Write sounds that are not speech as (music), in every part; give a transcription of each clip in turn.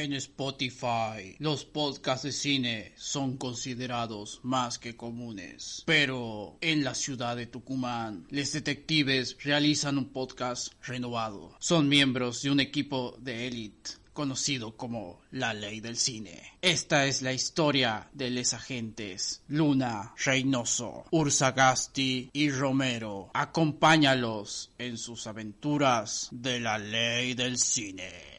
En Spotify, los podcasts de cine son considerados más que comunes. Pero en la ciudad de Tucumán, los detectives realizan un podcast renovado. Son miembros de un equipo de élite conocido como la ley del cine. Esta es la historia de los agentes Luna, Reynoso, Ursagasti y Romero. Acompáñalos en sus aventuras de la ley del cine.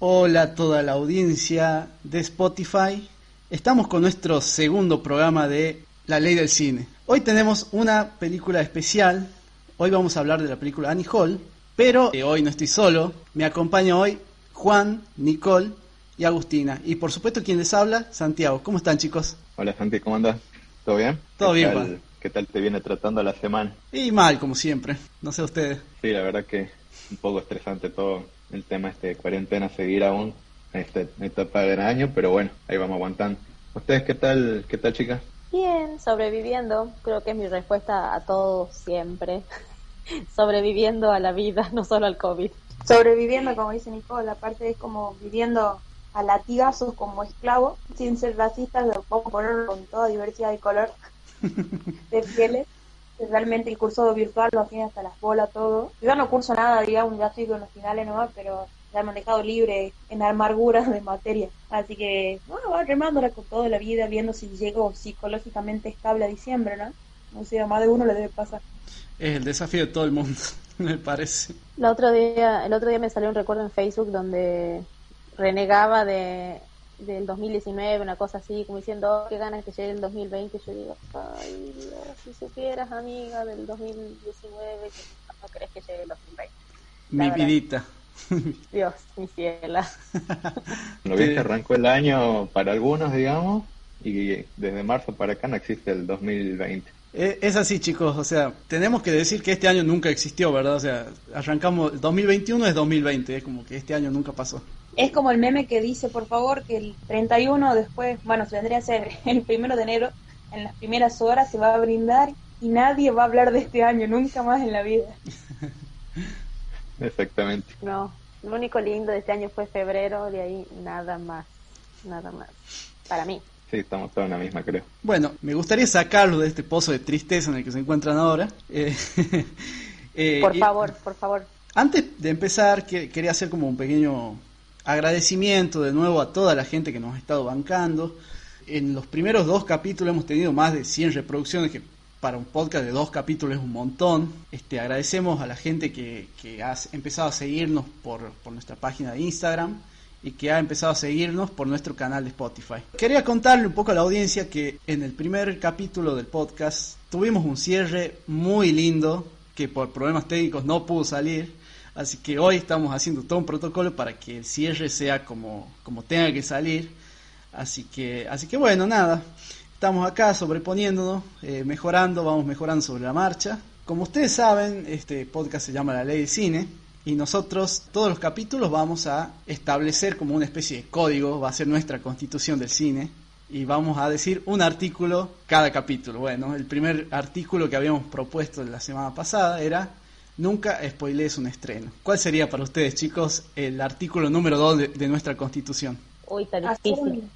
Hola a toda la audiencia de Spotify. Estamos con nuestro segundo programa de La Ley del Cine. Hoy tenemos una película especial. Hoy vamos a hablar de la película Annie Hall, pero eh, hoy no estoy solo. Me acompaña hoy Juan, Nicole y Agustina. Y por supuesto quien les habla, Santiago. ¿Cómo están chicos? Hola Santi, ¿cómo andas? ¿Todo bien? Todo bien, Juan. ¿Qué tal te viene tratando la semana? Y mal, como siempre. No sé ustedes. Sí, la verdad que un poco estresante todo el tema este de cuarentena, seguir aún en esta etapa del año, pero bueno, ahí vamos aguantando. ¿Ustedes qué tal, qué tal chicas? Bien, sobreviviendo, creo que es mi respuesta a todo siempre. (laughs) sobreviviendo a la vida, (laughs) no solo al COVID. Sobreviviendo, como dice Nicole, aparte es como viviendo a latigazos como esclavo, sin ser racistas, lo pongo poner con toda diversidad de color, (laughs) de pieles realmente el curso virtual lo tiene hasta las bolas todo. Yo no curso nada, digamos, ya estoy con los finales nomás, pero me han dejado libre en amarguras de materia. Así que, bueno, va remándola con toda la vida, viendo si llego psicológicamente estable a diciembre, ¿no? No sé, a más de uno le debe pasar. Es el desafío de todo el mundo, (laughs) me parece. El otro día, el otro día me salió un recuerdo en Facebook donde renegaba de del 2019, una cosa así, como diciendo, oh, qué ganas que llegue el 2020. Yo digo, ay, si supieras, amiga, del 2019, no crees que llegue el 2020. Mi vidita. (laughs) Dios, mi ciela. (laughs) Lo bien que arrancó el año para algunos, digamos, y desde marzo para acá no existe el 2020. Eh, es así, chicos, o sea, tenemos que decir que este año nunca existió, ¿verdad? O sea, arrancamos, 2021 es 2020, es como que este año nunca pasó. Es como el meme que dice, por favor, que el 31 después, bueno, se vendría a ser (laughs) el primero de enero, en las primeras horas se va a brindar y nadie va a hablar de este año, nunca más en la vida. Exactamente. No, lo único lindo de este año fue febrero, de ahí nada más, nada más, para mí. Sí, estamos todos en la misma, creo. Bueno, me gustaría sacarlo de este pozo de tristeza en el que se encuentran ahora. Eh, (laughs) eh, por favor, por favor. Antes de empezar, quería hacer como un pequeño agradecimiento de nuevo a toda la gente que nos ha estado bancando. En los primeros dos capítulos hemos tenido más de 100 reproducciones, que para un podcast de dos capítulos es un montón. Este, agradecemos a la gente que, que ha empezado a seguirnos por, por nuestra página de Instagram y que ha empezado a seguirnos por nuestro canal de Spotify. Quería contarle un poco a la audiencia que en el primer capítulo del podcast tuvimos un cierre muy lindo que por problemas técnicos no pudo salir Así que hoy estamos haciendo todo un protocolo para que el cierre sea como, como tenga que salir. Así que, así que bueno, nada. Estamos acá sobreponiéndonos, eh, mejorando, vamos mejorando sobre la marcha. Como ustedes saben, este podcast se llama La Ley del Cine y nosotros todos los capítulos vamos a establecer como una especie de código, va a ser nuestra constitución del cine y vamos a decir un artículo cada capítulo. Bueno, el primer artículo que habíamos propuesto la semana pasada era Nunca spoilees un estreno. ¿Cuál sería para ustedes, chicos, el artículo número 2 de, nuestra Constitución? Uy, está difícil.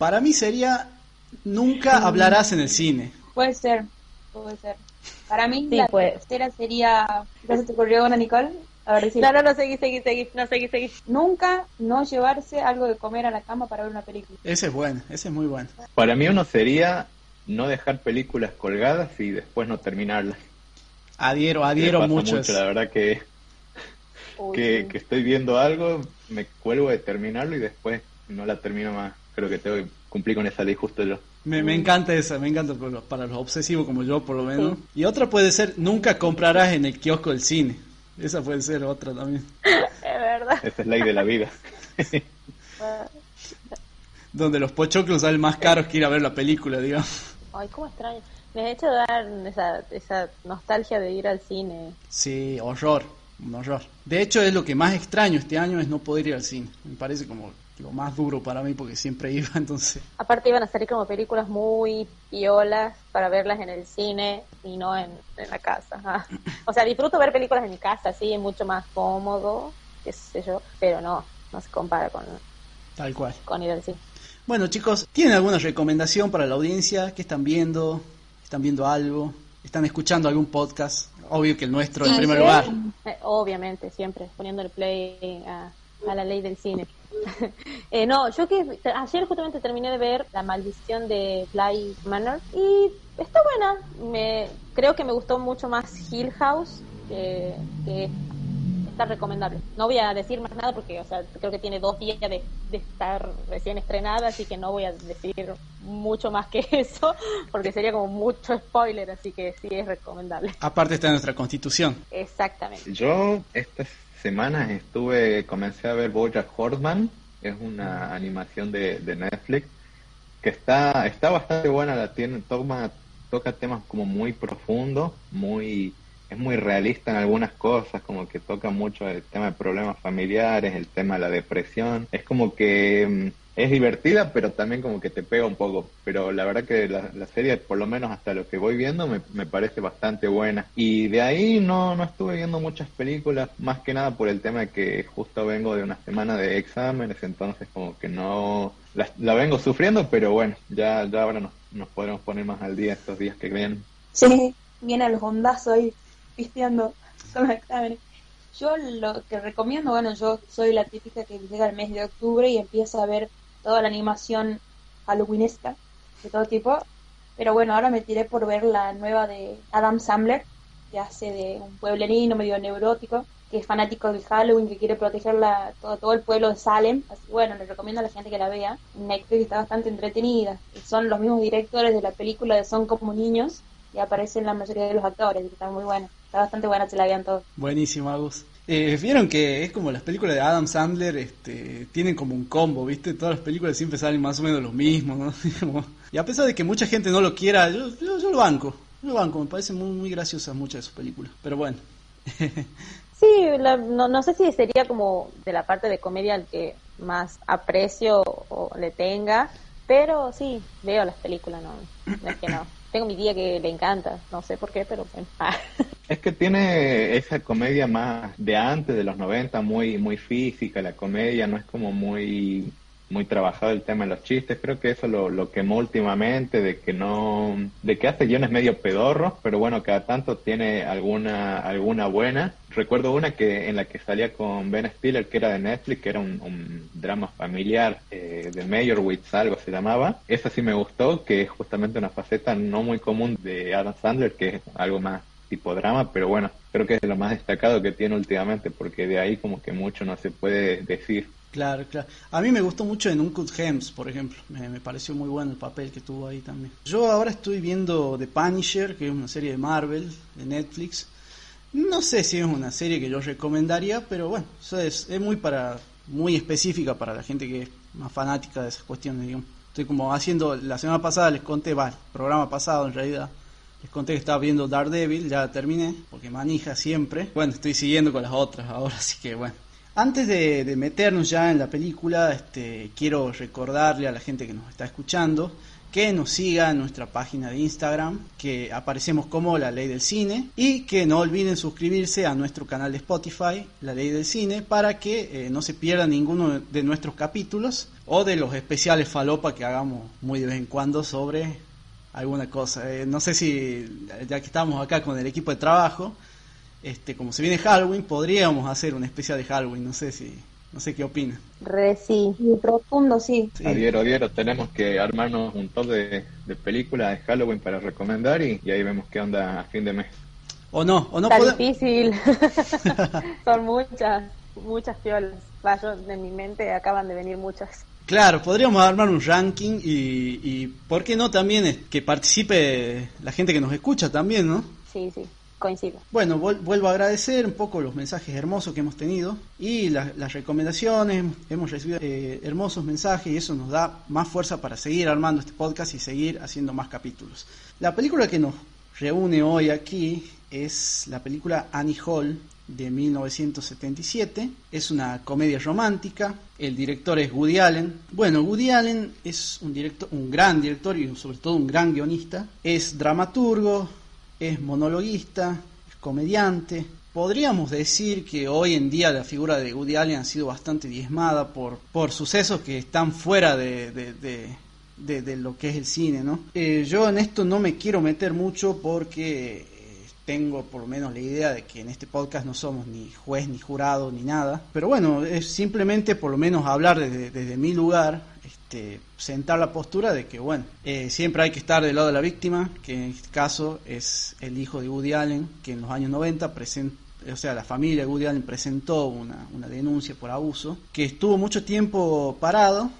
Para mí sería Nunca hablarás en el cine. Puede ser, puede ser. Para mí la tercera sería... ¿Qué se te ocurrió, Ana Nicole? A ver, no, no, no, seguí, seguí, seguí, no, seguí, seguí. Nunca no llevarse algo de comer a la cama para ver una película. Ese es bueno, ese es muy bueno. Para mí uno sería no dejar películas colgadas y después no terminarlas. Adhiero, adhiero mucho. mucho la verdad que, que, estoy viendo algo, me cuelgo de terminarlo y después no la termino más. Creo que tengo que cumplir con esa ley justo yo. Me, me encanta esa, me encanta para los obsesivos como yo por lo menos. Y otra puede ser, nunca comprarás en el kiosco del cine. Esa puede ser otra también. (laughs) Es verdad. Esa es ley de la vida. (laughs) Donde los pochoclos salen más caros que ir a ver la película, digamos. Ay, cómo extraño. Me ha hecho dar esa, esa nostalgia de ir al cine. Sí, horror, un horror. De hecho, es lo que más extraño este año es no poder ir al cine. Me parece como lo más duro para mí porque siempre (laughs) iba, entonces. Aparte iban a salir como películas muy piolas para verlas en el cine y no en, en la casa. Ah. (clears throat) O sea, disfruto ver películas en mi casa, sí, es mucho más cómodo, qué sé yo, pero no, no se compara con, Tal cual. con ir al cine. Bueno, chicos, ¿tienen alguna recomendación para la audiencia? ¿Qué están viendo? ¿Están viendo algo? ¿Están escuchando algún podcast? Obvio que el nuestro en Sí, primer sí. lugar. Eh, obviamente, siempre, poniendo el play a, a la ley del cine. (laughs) Eh, no, yo que ayer justamente terminé de ver La maldición de Bly Manor y está buena. Me, creo que me gustó mucho más Hill House que, que está recomendable. No voy a decir más nada porque, o sea, creo que tiene dos días de, de estar recién estrenada, así que no voy a decir mucho más que (laughs) eso porque sería como mucho spoiler, así que sí es recomendable. Aparte está en nuestra constitución. Exactamente. Yo estas semanas estuve, comencé a ver BoJack Horseman, es una animación de, de Netflix que está está bastante buena, la tiene toma toca temas como muy profundos, muy es muy realista en algunas cosas, como que toca mucho el tema de problemas familiares, el tema de la depresión, es como que mm, es divertida, pero también como que te pega un poco. Pero la verdad que la, la serie, por lo menos hasta lo que voy viendo, me, me parece bastante buena. Y de ahí no, no estuve viendo muchas películas, más que nada por el tema de que justo vengo de una semana de exámenes, entonces como que no... La, la vengo sufriendo, pero bueno, ya, ya ahora nos, nos podremos poner más al día estos días que vienen. Sí, viene a los hondazos ahí pisteando con los exámenes. Yo lo que recomiendo, bueno, yo soy la típica que llega el mes de octubre y empieza a ver toda la animación halloweenesca de todo tipo. Pero bueno, ahora me tiré por ver la nueva de Adam Sandler, que hace de un pueblerino medio neurótico, que es fanático del Halloween, que quiere proteger la, todo, todo el pueblo de Salem. Así que bueno, le recomiendo a la gente que la vea. Netflix está bastante entretenida. Son los mismos directores de la película de Son como niños y aparecen la mayoría de los actores, y está muy buena. Está bastante buena, se la vean todos. Buenísimo, Agus. Eh, Vieron que es como las películas de Adam Sandler, este, tienen como un combo, ¿viste? Todas las películas siempre salen más o menos lo mismo, ¿no? (laughs) Y a pesar de que mucha gente no lo quiera, yo, yo, yo lo banco. Yo lo banco, me parecen muy, muy graciosas muchas de sus películas. Pero bueno. (laughs) Sí, la- no, no sé si sería como de la parte de comedia el que más aprecio o le tenga, pero sí, veo las películas, no, no es que no. (laughs) Tengo mi día que le encanta, no sé por qué, pero bueno. Ah. (laughs) Es que tiene esa comedia más de antes, de los 90, muy muy física, la comedia no es como muy muy trabajado el tema de los chistes, creo que eso lo, lo quemó últimamente, de que no, de que hace guiones medio pedorros, pero bueno, cada tanto tiene alguna, alguna buena. Recuerdo una que en la que salía con Ben Stiller, que era de Netflix, que era un, drama familiar eh, de Meyerowitz, algo se llamaba. Esa sí me gustó, que es justamente una faceta no muy común de Adam Sandler, que es algo más tipo drama, pero bueno, creo que es de lo más destacado que tiene últimamente, porque de ahí como que mucho no se puede decir. Claro, claro. A mí me gustó mucho en Uncut Gems, por ejemplo. Me, pareció muy bueno el papel que tuvo ahí también. Yo ahora estoy viendo The Punisher, que es una serie de Marvel, de Netflix. No sé si es una serie que yo recomendaría, pero bueno, es, muy para muy específica para la gente que es más fanática de esas cuestiones. Estoy como haciendo, la semana pasada les conté, va, el programa pasado en realidad, les conté que estaba viendo Daredevil, ya terminé, porque manija siempre. Bueno, estoy siguiendo con las otras ahora, (laughs) así que bueno. Antes de, de meternos ya en la película, este, quiero recordarle a la gente que nos está escuchando que nos siga en nuestra página de Instagram, que aparecemos como La Ley del Cine, y que no olviden suscribirse a nuestro canal de Spotify, La Ley del Cine, para que eh, no se pierda ninguno de nuestros capítulos o de los especiales falopa que hagamos muy de vez en cuando sobre alguna cosa. Eh, no sé si, ya que estamos acá con el equipo de trabajo, este, como se viene Halloween, podríamos hacer un especial de Halloween, no sé si, no sé qué opinan. Re sí. Y profundo, sí. Sí. Adiero, adiero, tenemos que armarnos un top de, de películas de Halloween para recomendar y, y ahí vemos qué onda a fin de mes. O no, o no Está podemos... difícil. (laughs) (laughs) Son muchas, muchas piolas. Va, yo, en mi mente acaban de venir muchas. Claro, podríamos armar un ranking y, y ¿por qué no también que participe la gente que nos escucha también, ¿no? Sí, sí. Coincido. Bueno, vuelvo a agradecer un poco los mensajes hermosos que hemos tenido y las recomendaciones. Hemos recibido eh, hermosos mensajes y eso nos da más fuerza para seguir armando este podcast y seguir haciendo más capítulos. La película que nos reúne hoy aquí es la película Annie Hall de 1977. Es una comedia romántica. El director es Woody Allen. Bueno, Woody Allen es un, director, un gran director y sobre todo un gran guionista. Es dramaturgo, es monologuista, es comediante. Podríamos decir que hoy en día la figura de Woody Allen ha sido bastante diezmada por, por sucesos que están fuera de, de, lo que es el cine, ¿no? Eh, yo en esto no me quiero meter mucho porque tengo por lo menos la idea de que en este podcast no somos ni juez, ni jurado, ni nada. Pero bueno, es simplemente por lo menos hablar desde, mi lugar, este, sentar la postura de que, bueno, eh, siempre hay que estar del lado de la víctima, que en este caso es el hijo de Woody Allen, que en los años 90 presentó o sea, la familia de Woody Allen presentó una, una, denuncia por abuso, que estuvo mucho tiempo parado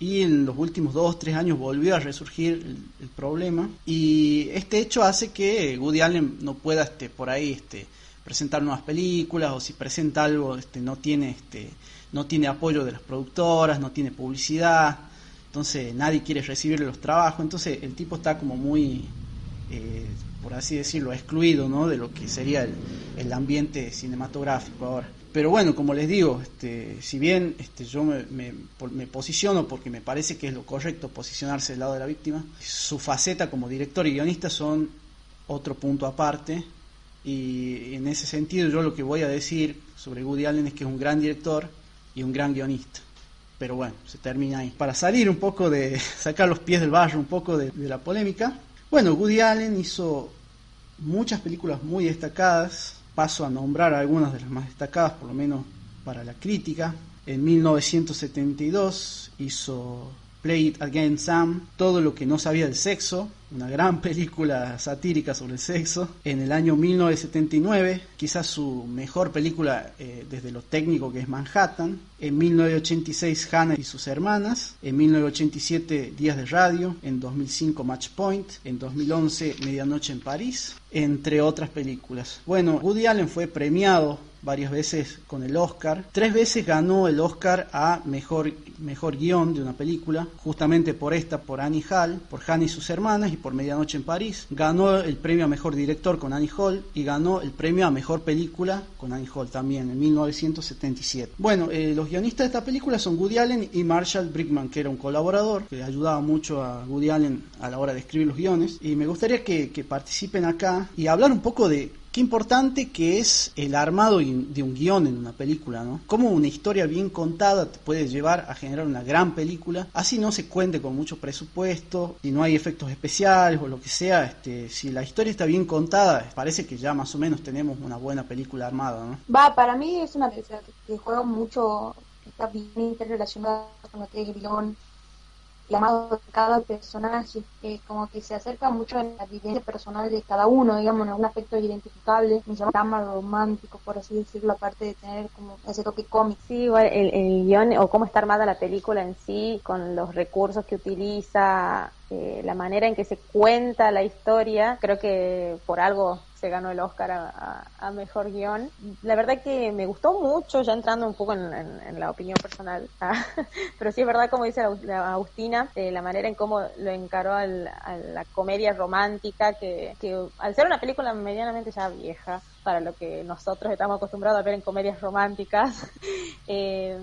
y en los últimos dos, tres años volvió a resurgir el, problema. Y este hecho hace que Woody Allen no pueda este, por ahí este, presentar nuevas películas o si presenta algo este, no, tiene, este, no tiene apoyo de las productoras, no tiene publicidad, entonces nadie quiere recibirle los trabajos, entonces el tipo está como muy, eh, por así decirlo, excluido ¿no? de lo que sería el, ambiente cinematográfico ahora. Pero bueno, como les digo, este, si bien este, yo me, me, posiciono porque me parece que es lo correcto posicionarse del lado de la víctima, su faceta como director y guionista son otro punto aparte. Y en ese sentido yo lo que voy a decir sobre Woody Allen es que es un gran director y un gran guionista. Pero bueno, se termina ahí. Para salir un poco de, (laughs) sacar los pies del barro un poco de, de la polémica. Bueno, Woody Allen hizo muchas películas muy destacadas, paso a nombrar algunas de las más destacadas, por lo menos para la crítica. En 1972 hizo Play It Again Sam, todo lo que no sabía del sexo, una gran (laughs) película satírica sobre el sexo. En el año 1979, quizás su mejor película eh, desde lo técnico que es Manhattan. En 1986, Hannah y sus hermanas. En 1987, Días de Radio. En 2005, Match Point. En 2011, Medianoche en París. Entre otras películas. Bueno, Woody Allen fue premiado varias veces con el Oscar. Tres veces ganó el Oscar a mejor, mejor guion de una película, justamente por esta, por Annie Hall, por Hannah y sus hermanas y por Medianoche en París. Ganó el premio a mejor director con Annie Hall y ganó el premio a mejor película con Annie Hall también en 1977. Bueno, eh, los guionistas de esta película son Woody Allen y Marshall Brickman, que era un colaborador que ayudaba mucho a Woody Allen a la hora de escribir los guiones. Y me gustaría que, que participen acá y hablar un poco de Qué importante que es el armado de un guion en una película, ¿no? Cómo una historia bien contada te puede llevar a generar una gran película, así no se cuente con mucho presupuesto, y no hay efectos especiales o lo que sea, este, si la historia está bien contada, parece que ya más o menos tenemos una buena película armada, ¿no? Va, para mí es una película que juega mucho, está bien interrelacionada con lo el guion, llamado de cada personaje, que como que se acerca mucho a la vivencia personal de cada uno, digamos, en algún aspecto identificable, me llama drama romántico, por así decirlo, aparte de tener como ese toque cómic. Sí, igual el, el guion o cómo está armada la película en sí, con los recursos que utiliza, eh, la manera en que se cuenta la historia, creo que por algo se ganó el Oscar a, mejor guion. La verdad que me gustó mucho, ya entrando un poco en, la opinión personal, (laughs) ah, pero sí es verdad, como dice la, Agustina, eh, la manera en cómo lo encaró a la comedia romántica, que, al ser una película medianamente ya vieja, para lo que nosotros estamos acostumbrados a ver en comedias románticas, (laughs) eh,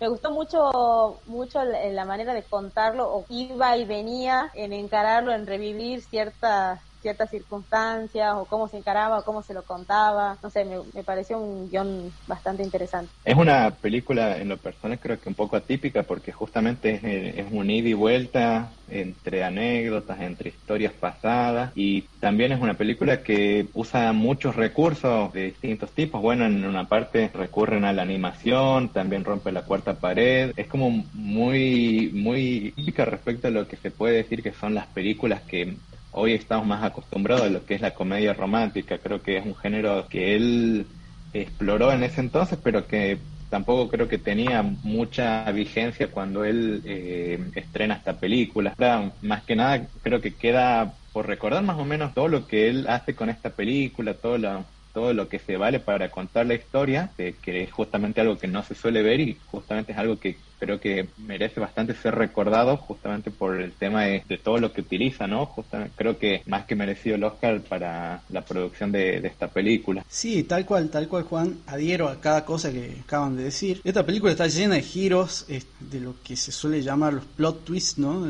me gustó mucho mucho la manera de contarlo o iba y venía en encararlo en revivir ciertas ciertas circunstancias o cómo se encaraba o cómo se lo contaba. No sé, me, pareció un guion bastante interesante. Es una película en lo personal creo que un poco atípica porque justamente es, es un ida y vuelta entre anécdotas, entre historias pasadas y también es una película que usa muchos recursos de distintos tipos. Bueno, en una parte recurren a la animación, también rompe la cuarta pared. Es como muy, muy respecto a lo que se puede decir que son las películas que hoy estamos más acostumbrados a lo que es la comedia romántica. Creo que es un género que él exploró en ese entonces, pero que tampoco creo que tenía mucha vigencia cuando él eh, estrena esta película. Más que nada creo que queda por recordar más o menos todo lo que él hace con esta película, todo lo, todo lo que se vale para contar la historia, que es justamente algo que no se suele ver y justamente es algo que creo que merece bastante ser recordado justamente por el tema de, todo lo que utiliza, ¿no? Creo que más que merecido el Oscar para la producción de, de, esta película. Sí, tal cual, tal cual, Juan. Adhiero a cada cosa que acaban de decir. Esta película está llena de giros, de lo que se suele llamar los plot twists, ¿no?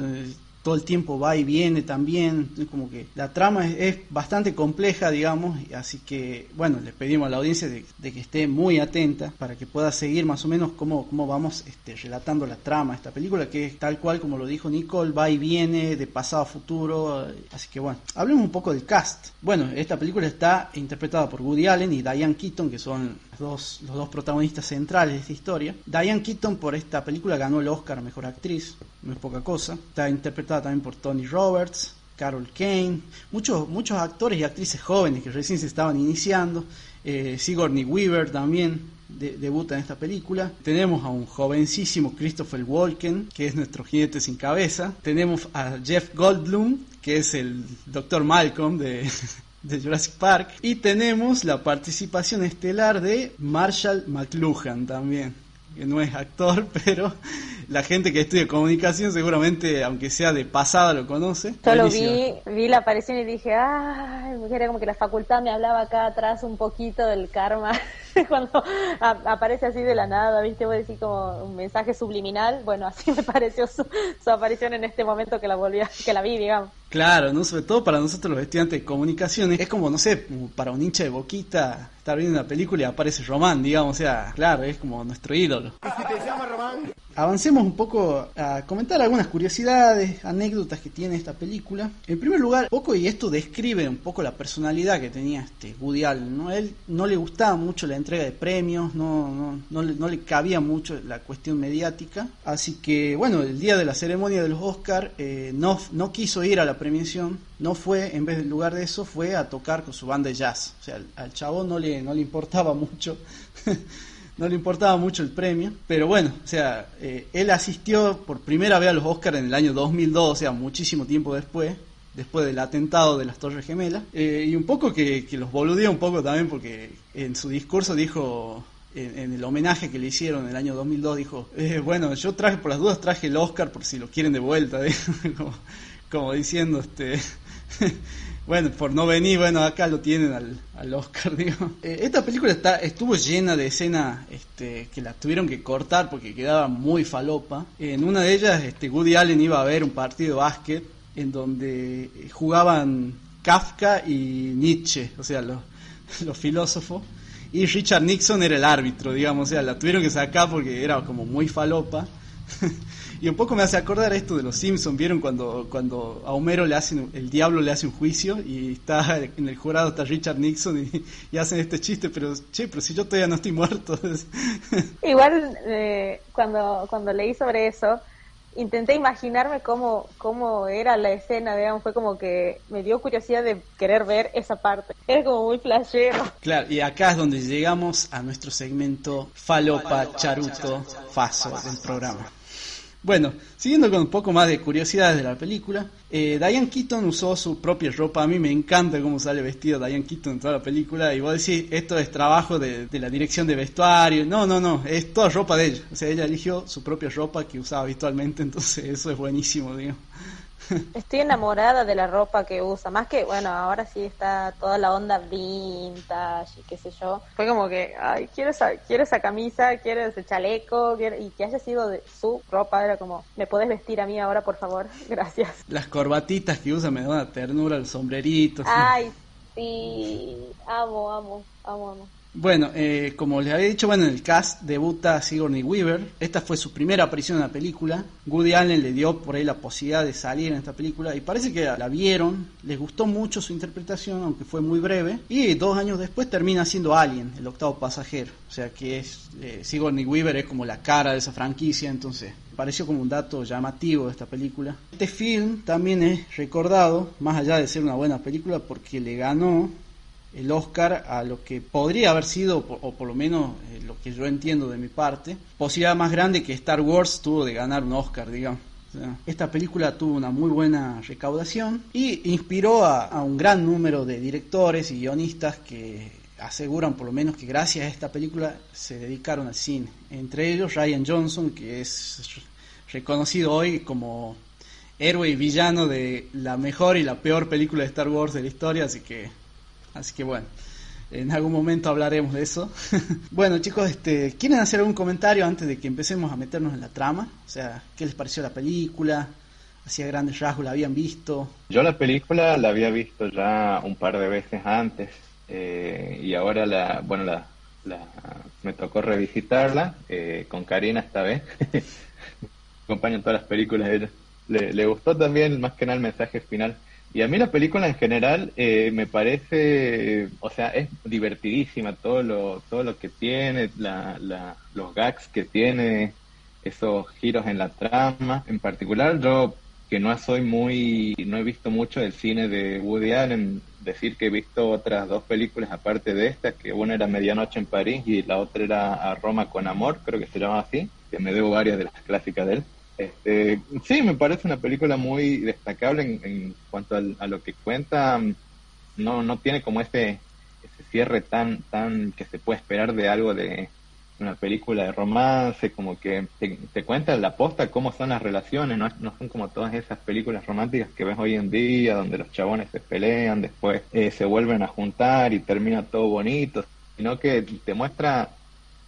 Todo el tiempo va y viene también, como que la trama es, bastante compleja, digamos, así que bueno, les pedimos a la audiencia de, que esté muy atenta para que pueda seguir más o menos cómo, cómo vamos este, relatando la trama de esta película, que es tal cual como lo dijo Nicole, va y viene de pasado a futuro, así que bueno, hablemos un poco del cast. Bueno, esta película está interpretada por Woody Allen y Diane Keaton, que son los dos, los dos protagonistas centrales de esta historia. Diane Keaton por esta película ganó el Oscar a Mejor Actriz, no es poca cosa. Está interpretada también por Tony Roberts, Carol Kane, muchos, muchos actores y actrices jóvenes que recién se estaban iniciando. Eh, Sigourney Weaver también debuta en esta película. Tenemos a un jovencísimo Christopher Walken, que es nuestro jinete sin cabeza. Tenemos a Jeff Goldblum, que es el Dr. Malcolm de, (laughs) de Jurassic Park. Y tenemos la participación estelar de Marshall McLuhan también, que no es actor, (laughs) pero la gente que estudia comunicación seguramente, aunque sea de pasada, lo conoce. Solo vi, vi la aparición y dije, ay, era como que la facultad me hablaba acá atrás un poquito del karma. (laughs) (laughs) Cuando aparece así de la nada, ¿viste? Voy a decir como un mensaje subliminal. Bueno, así me pareció su, su aparición en este momento que la volví que la vi, digamos. Claro, ¿no? Sobre todo para nosotros los estudiantes de comunicaciones. Es como, no sé, para un hincha de boquita estar viendo una película y aparece Román, digamos. O sea, claro, es como nuestro ídolo. ¿Y si te llama Román? Avancemos un poco a comentar algunas curiosidades, anécdotas que tiene esta película. En primer lugar, poco y esto describe un poco la personalidad que tenía este Woody Allen, ¿no? Él no le gustaba mucho la entrega de premios, no, no, no, le, no le cabía mucho la cuestión mediática, así que bueno, el día de la ceremonia de los Oscar eh, no, no quiso ir a la premiación, no fue, en vez del lugar de eso, fue a tocar con su banda de jazz. O sea, al, al chavo no le, no le importaba (laughs) mucho no le importaba mucho el premio, pero bueno, o sea, eh, él asistió por primera vez a los Oscars en el año 2002, o sea, muchísimo tiempo después, después del atentado de las Torres Gemelas, eh, y un poco que, los boludeó un poco también porque en su discurso dijo, en, el homenaje que le hicieron en el año 2002, dijo, eh, bueno, yo traje por las dudas, traje el Oscar por si lo quieren de vuelta, (laughs) como, como diciendo, este... (laughs) Bueno, por no venir, bueno, acá lo tienen al, al Oscar, (laughs) digo. Eh, esta película está, estuvo llena de escenas este, que la tuvieron que cortar porque quedaba muy falopa. En una de ellas, este, Woody Allen iba a ver un partido de básquet en donde jugaban Kafka y Nietzsche, o sea, los, (laughs) los filósofos. Y Richard Nixon era el árbitro, digamos, o sea, la tuvieron que sacar porque era como muy falopa. (laughs) Y un poco me hace acordar esto de los Simpsons, ¿vieron? Cuando, cuando a Homero le hacen, el diablo le hace un juicio y está en el jurado está Richard Nixon y, hacen este chiste, pero che, pero si yo todavía no estoy muerto. (laughs) Igual eh, cuando, cuando leí sobre eso, intenté imaginarme cómo, cómo era la escena, digamos, fue como que me dio curiosidad de querer ver esa parte. Era como muy flashero. Claro, y acá es donde llegamos a nuestro segmento Falopa Charuto Faso del programa. Bueno, siguiendo con un poco más de curiosidades de la película, eh, Diane Keaton usó su propia ropa. A mí me encanta cómo sale vestido Diane Keaton en toda la película. Y vos decís, esto es trabajo de, de, la dirección de vestuario. No, no, no, es toda ropa de ella. O sea, ella eligió su propia ropa que usaba habitualmente, (laughs) entonces eso es buenísimo, digo. Estoy enamorada de la ropa que usa, más que, bueno, ahora sí está toda la onda vintage y qué sé yo. Fue como que, ay, quiero esa, quiero esa camisa, quiero ese chaleco, y que haya sido de su ropa, era como, ¿me puedes vestir a mí ahora, por favor? (laughs) Gracias. Las corbatitas que usa me dan una ternura, el sombrerito. Ay, sí, amo, amo, amo, amo. Bueno, eh, como les había dicho, bueno, en el cast debuta Sigourney Weaver. Esta fue su primera aparición en la película. Woody Allen le dio por ahí la posibilidad de salir en esta película y parece que la vieron, les gustó mucho su interpretación, aunque fue muy breve. Y dos años después termina siendo Alien, el octavo pasajero. O sea que es eh, Sigourney Weaver es como la cara de esa franquicia, entonces pareció como un dato llamativo de esta película. Este film también es recordado, más allá de ser una buena película, porque le ganó el Oscar a lo que podría haber sido, o por lo menos eh, lo que yo entiendo de mi parte, posibilidad más grande que Star Wars tuvo de ganar un Oscar, digamos. esta película tuvo una muy buena recaudación y inspiró a, un gran número de directores y guionistas que aseguran por lo menos que gracias a esta película se dedicaron al cine. Entre ellos Ryan Johnson, que es reconocido hoy como héroe y villano de la mejor y la peor película de Star Wars de la historia, así que, así que bueno. En algún momento hablaremos de eso. (laughs) bueno, chicos, este, ¿quieren hacer algún comentario antes de que empecemos a meternos en la trama? O sea, ¿qué les pareció la película? ¿Hacía grandes rasgos la habían visto? Yo la película la había visto ya un par de veces antes eh, y ahora la, bueno, la, me tocó revisitarla eh, con Karina esta vez. (laughs) Acompañan todas las películas de ella. Le gustó también más que nada el mensaje final y a mí la película en general eh, me parece, o sea, es divertidísima todo lo, todo lo que tiene, la, la, los gags que tiene, esos giros en la trama. En particular, yo que no soy muy, no he visto mucho del cine de Woody Allen, decir que he visto otras dos películas aparte de esta, que una era Medianoche en París y la otra era A Roma con Amor, creo que se llama así, que me debo varias de las clásicas de él. Este, sí, me parece una película muy destacable en, cuanto a, lo que cuenta. No, no tiene como ese, ese cierre tan, tan que se puede esperar de algo de una película de romance, como que te, cuenta la posta cómo son las relaciones, no, no son como todas esas películas románticas que ves hoy en día, donde los chabones se pelean, después eh, se vuelven a juntar y termina todo bonito, sino que te muestra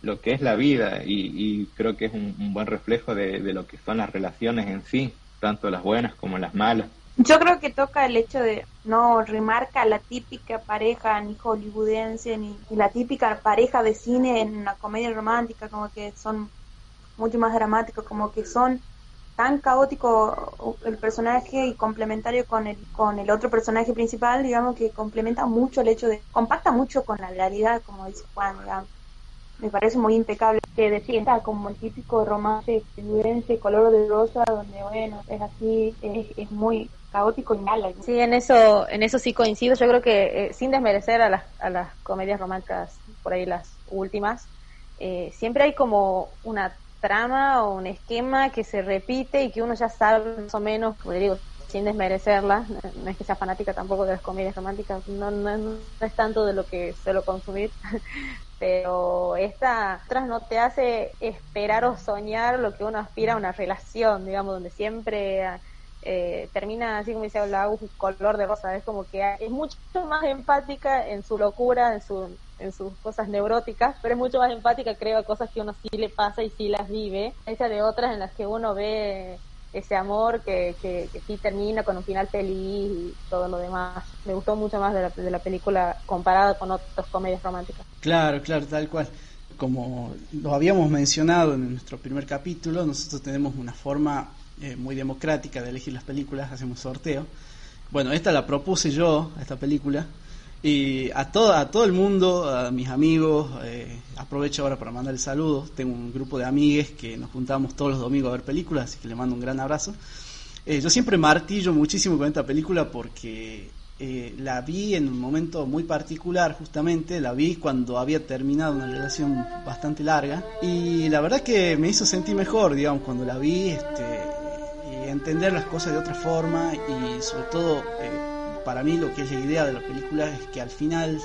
lo que es la vida y, creo que es un, buen reflejo de, lo que son las relaciones en sí, tanto las buenas como las malas. Yo creo que toca el hecho de no remarca la típica pareja ni hollywoodense ni, la típica pareja de cine en una comedia romántica, como que son mucho más dramáticos, como que son tan caótico el personaje y complementario con el con el otro personaje principal, digamos que complementa mucho el hecho de compacta mucho con la realidad, como dice Juan, digamos me parece muy impecable que defienda como el típico romance estadounidense color de rosa donde bueno es así es, muy caótico y mal sí en eso en eso sí coincido. Yo creo que eh, sin desmerecer a las a las comedias románticas por ahí las últimas eh, siempre hay como una trama o un esquema que se repite y que uno ya sabe más o menos como digo sin desmerecerla, no es que sea fanática tampoco de las comedias románticas, no, no, no es tanto de lo que suelo consumir, (laughs) pero esta tras no te hace esperar o soñar lo que uno aspira a una relación, digamos, donde siempre eh, termina así como dice un color de rosa, es como que es mucho más empática en su locura, en su en sus cosas neuróticas, pero es mucho más empática, creo, a cosas que uno sí le pasa y sí las vive, esa de otras en las que uno ve ese amor que, que, sí termina con un final feliz y todo lo demás. Me gustó mucho más de la, de la película comparada con otras comedias románticas. Claro, claro, tal cual. Como lo habíamos mencionado en nuestro primer capítulo, nosotros tenemos una forma eh, muy democrática de elegir las películas, hacemos sorteo. Bueno, esta la propuse yo, esta película, y a todo, a todo el mundo, a mis amigos, eh, aprovecho ahora para mandar el saludo. Tengo un grupo de amigues que nos juntamos todos los domingos a ver películas, así que le mando un gran abrazo. Eh, yo siempre martillo muchísimo con esta película porque eh, la vi en un momento muy particular, justamente. La vi cuando había terminado una relación bastante larga. Y la verdad que me hizo sentir mejor, digamos, cuando la vi, este, y entender las cosas de otra forma y sobre todo para mí lo que es la idea de la película es que al final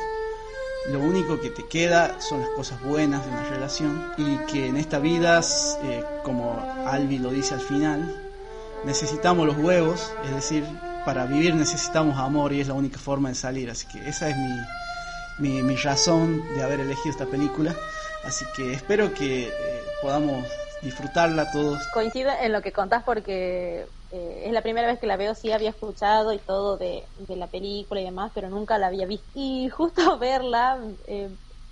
lo único que te queda son las cosas buenas de una relación y que en esta vida, eh, como Albi lo dice al final, necesitamos los huevos, es decir, para vivir necesitamos amor y es la única forma de salir, así que esa es mi, mi, razón de haber elegido esta película, así que espero que eh, podamos disfrutarla todos. Coincido en lo que contás porque eh, es la primera vez que la veo, sí había escuchado y todo de, la película y demás, pero nunca la había visto. Y justo (laughs) verla eh,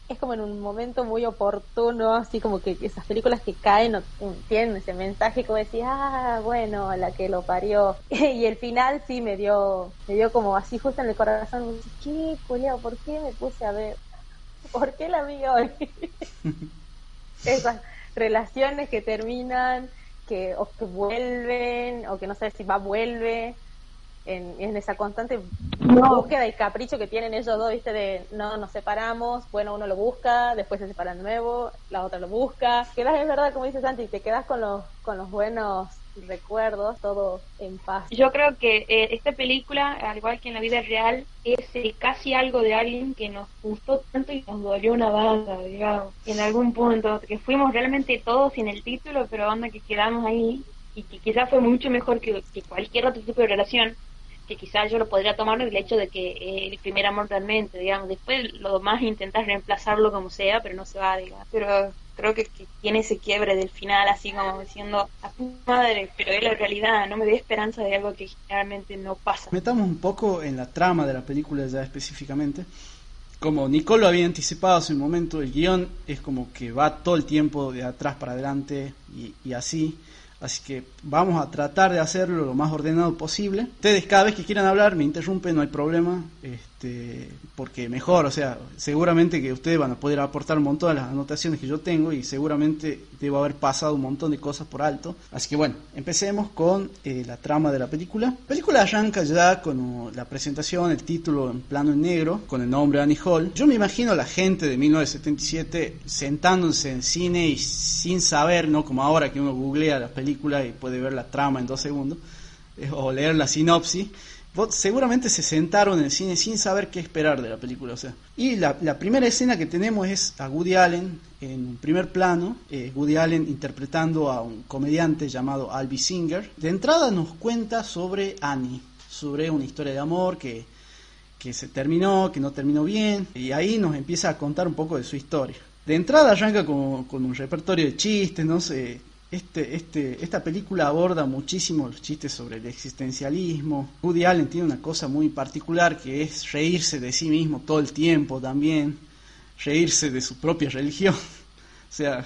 es como en un momento muy oportuno, así como que esas películas que caen tienen ese mensaje como decía, ah, bueno, la que lo parió. (laughs) y el final sí me dio, me dio como así justo en el corazón, ¿qué, culiao, por qué me puse a ver? ¿Por qué la vi hoy? (laughs) Esas relaciones que terminan que o que vuelven o que no sabes si va vuelve en, en esa constante búsqueda y capricho que tienen ellos dos viste de no nos separamos bueno uno lo busca después se separa de nuevo la otra lo busca. Quedas es verdad como dice Santi te quedas con los con los buenos recuerdos, todo en paz. Yo creo que eh, esta película, al igual que en la vida real, es eh, casi algo de alguien que nos gustó tanto y nos dolió una banda, digamos, en algún punto, que fuimos realmente todos sin el título, pero onda que quedamos ahí y que quizás fue mucho mejor que, que cualquier otro tipo de relación que quizás yo lo podría tomar del hecho de que eh, el primer amor realmente, digamos, después lo más intentas reemplazarlo como sea, pero no se va, digamos. Pero creo que, tiene ese quiebre del final, así como diciendo, a tu madre, pero es la realidad, no me dé esperanza de algo que generalmente no pasa. Metamos un poco en la trama de la película ya específicamente. Como Nicole lo había anticipado hace un momento, el guion es como que va todo el tiempo de atrás para adelante y, así. Así que vamos a tratar de hacerlo lo más ordenado posible. Ustedes cada vez que quieran hablar me interrumpen, no hay problema. Este, porque mejor, o sea, seguramente que ustedes van a poder aportar un montón de las anotaciones que yo tengo y seguramente debo haber pasado un montón de cosas por alto. Así que bueno, empecemos con eh, la trama de la película. La película arranca ya con la presentación, el título en plano en negro, con el nombre Annie Hall. Yo me imagino a la gente de 1977 sentándose en cine y sin saber, ¿no? Como ahora que uno googlea la película y puede ver la trama en dos segundos, eh, o leer la sinopsis seguramente se sentaron en el cine sin saber qué esperar de la película. O sea. Y la, primera escena que tenemos es a Woody Allen en primer plano, eh, Woody Allen interpretando a un comediante llamado Albi Singer. De entrada nos cuenta sobre Annie, sobre una historia de amor que, que se terminó, que no terminó bien, y ahí nos empieza a contar un poco de su historia. De entrada arranca con, con un repertorio de chistes, no sé, este, este, esta película aborda muchísimo los chistes sobre el existencialismo. Woody Allen tiene una cosa muy particular que es reírse de sí mismo todo el tiempo también, reírse de su propia religión. (laughs) o sea,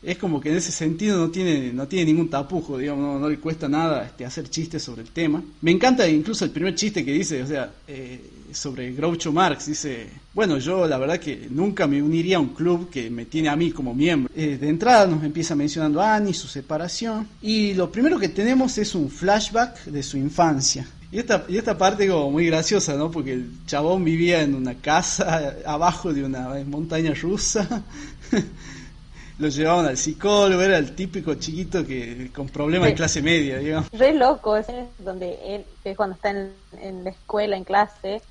es como que en ese sentido no tiene, no tiene ningún tapujo, digamos, no, le cuesta nada este, hacer chistes sobre el tema. Me encanta incluso el primer chiste que dice, o sea, eh, sobre Groucho Marx, dice, bueno, yo la verdad que nunca me uniría a un club que me tiene a mí como miembro. Eh, de entrada nos empieza mencionando a Annie, su separación, y lo primero que tenemos es un flashback de su infancia. Y esta, y esta parte como muy graciosa, ¿no? Porque el chabón vivía en una casa abajo de una montaña rusa. (laughs) lo llevaban al psicólogo, era el típico chiquito que con problemas de clase media, digamos. Re loco, es donde él, es cuando está en, en la escuela, en clase,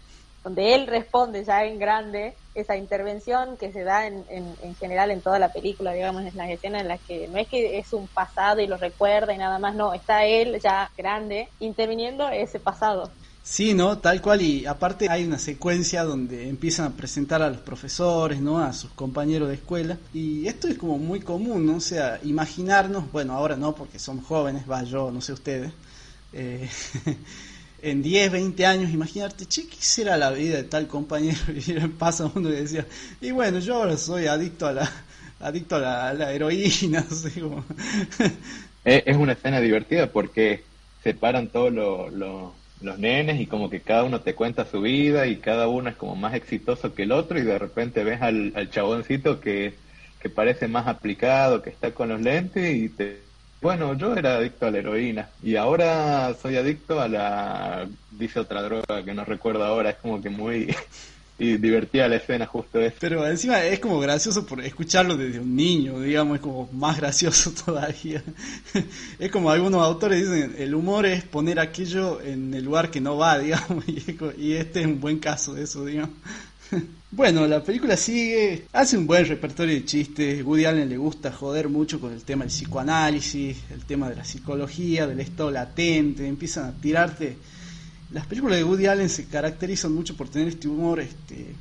donde él responde ya en grande esa intervención que se da en, en, en, general en toda la película, digamos, en las escenas en las que no es que es un pasado y lo recuerda y nada más, no, está él ya grande interviniendo ese pasado. Sí, ¿no? Tal cual, y aparte hay una secuencia donde empiezan a presentar a los profesores, ¿no? A sus compañeros de escuela, y esto es como muy común, ¿no? O sea, imaginarnos, bueno, ahora no porque somos jóvenes, va yo, no sé ustedes, eh, (laughs) en 10, 20 años, imaginarte, che, ¿qué será la vida de tal compañero? (laughs) Y pasa uno y decía, y bueno, yo ahora soy adicto a la, adicto a la, heroína. (laughs) Es una escena divertida porque separan todo lo los nenes y como que cada uno te cuenta su vida y cada uno es como más exitoso que el otro y de repente ves al, al chaboncito que, que parece más aplicado, que está con los lentes y te... Bueno, yo era adicto a la heroína y ahora soy adicto a la... dice otra droga que no recuerdo ahora, es como que muy (laughs) y divertida la escena justo es. Pero encima es como gracioso por escucharlo desde un niño, digamos, es como más gracioso (laughs) todavía. es como algunos autores dicen, el humor es poner aquello en el lugar que no va, (laughs) digamos, y, este es un buen caso de eso, digamos. Bueno, la película sigue, hace un buen repertorio de chistes, Woody Allen le gusta joder mucho con el tema del psicoanálisis, el tema de la psicología, del estado latente, empiezan a tirarte las películas de Woody Allen se caracterizan mucho por tener este humor, este,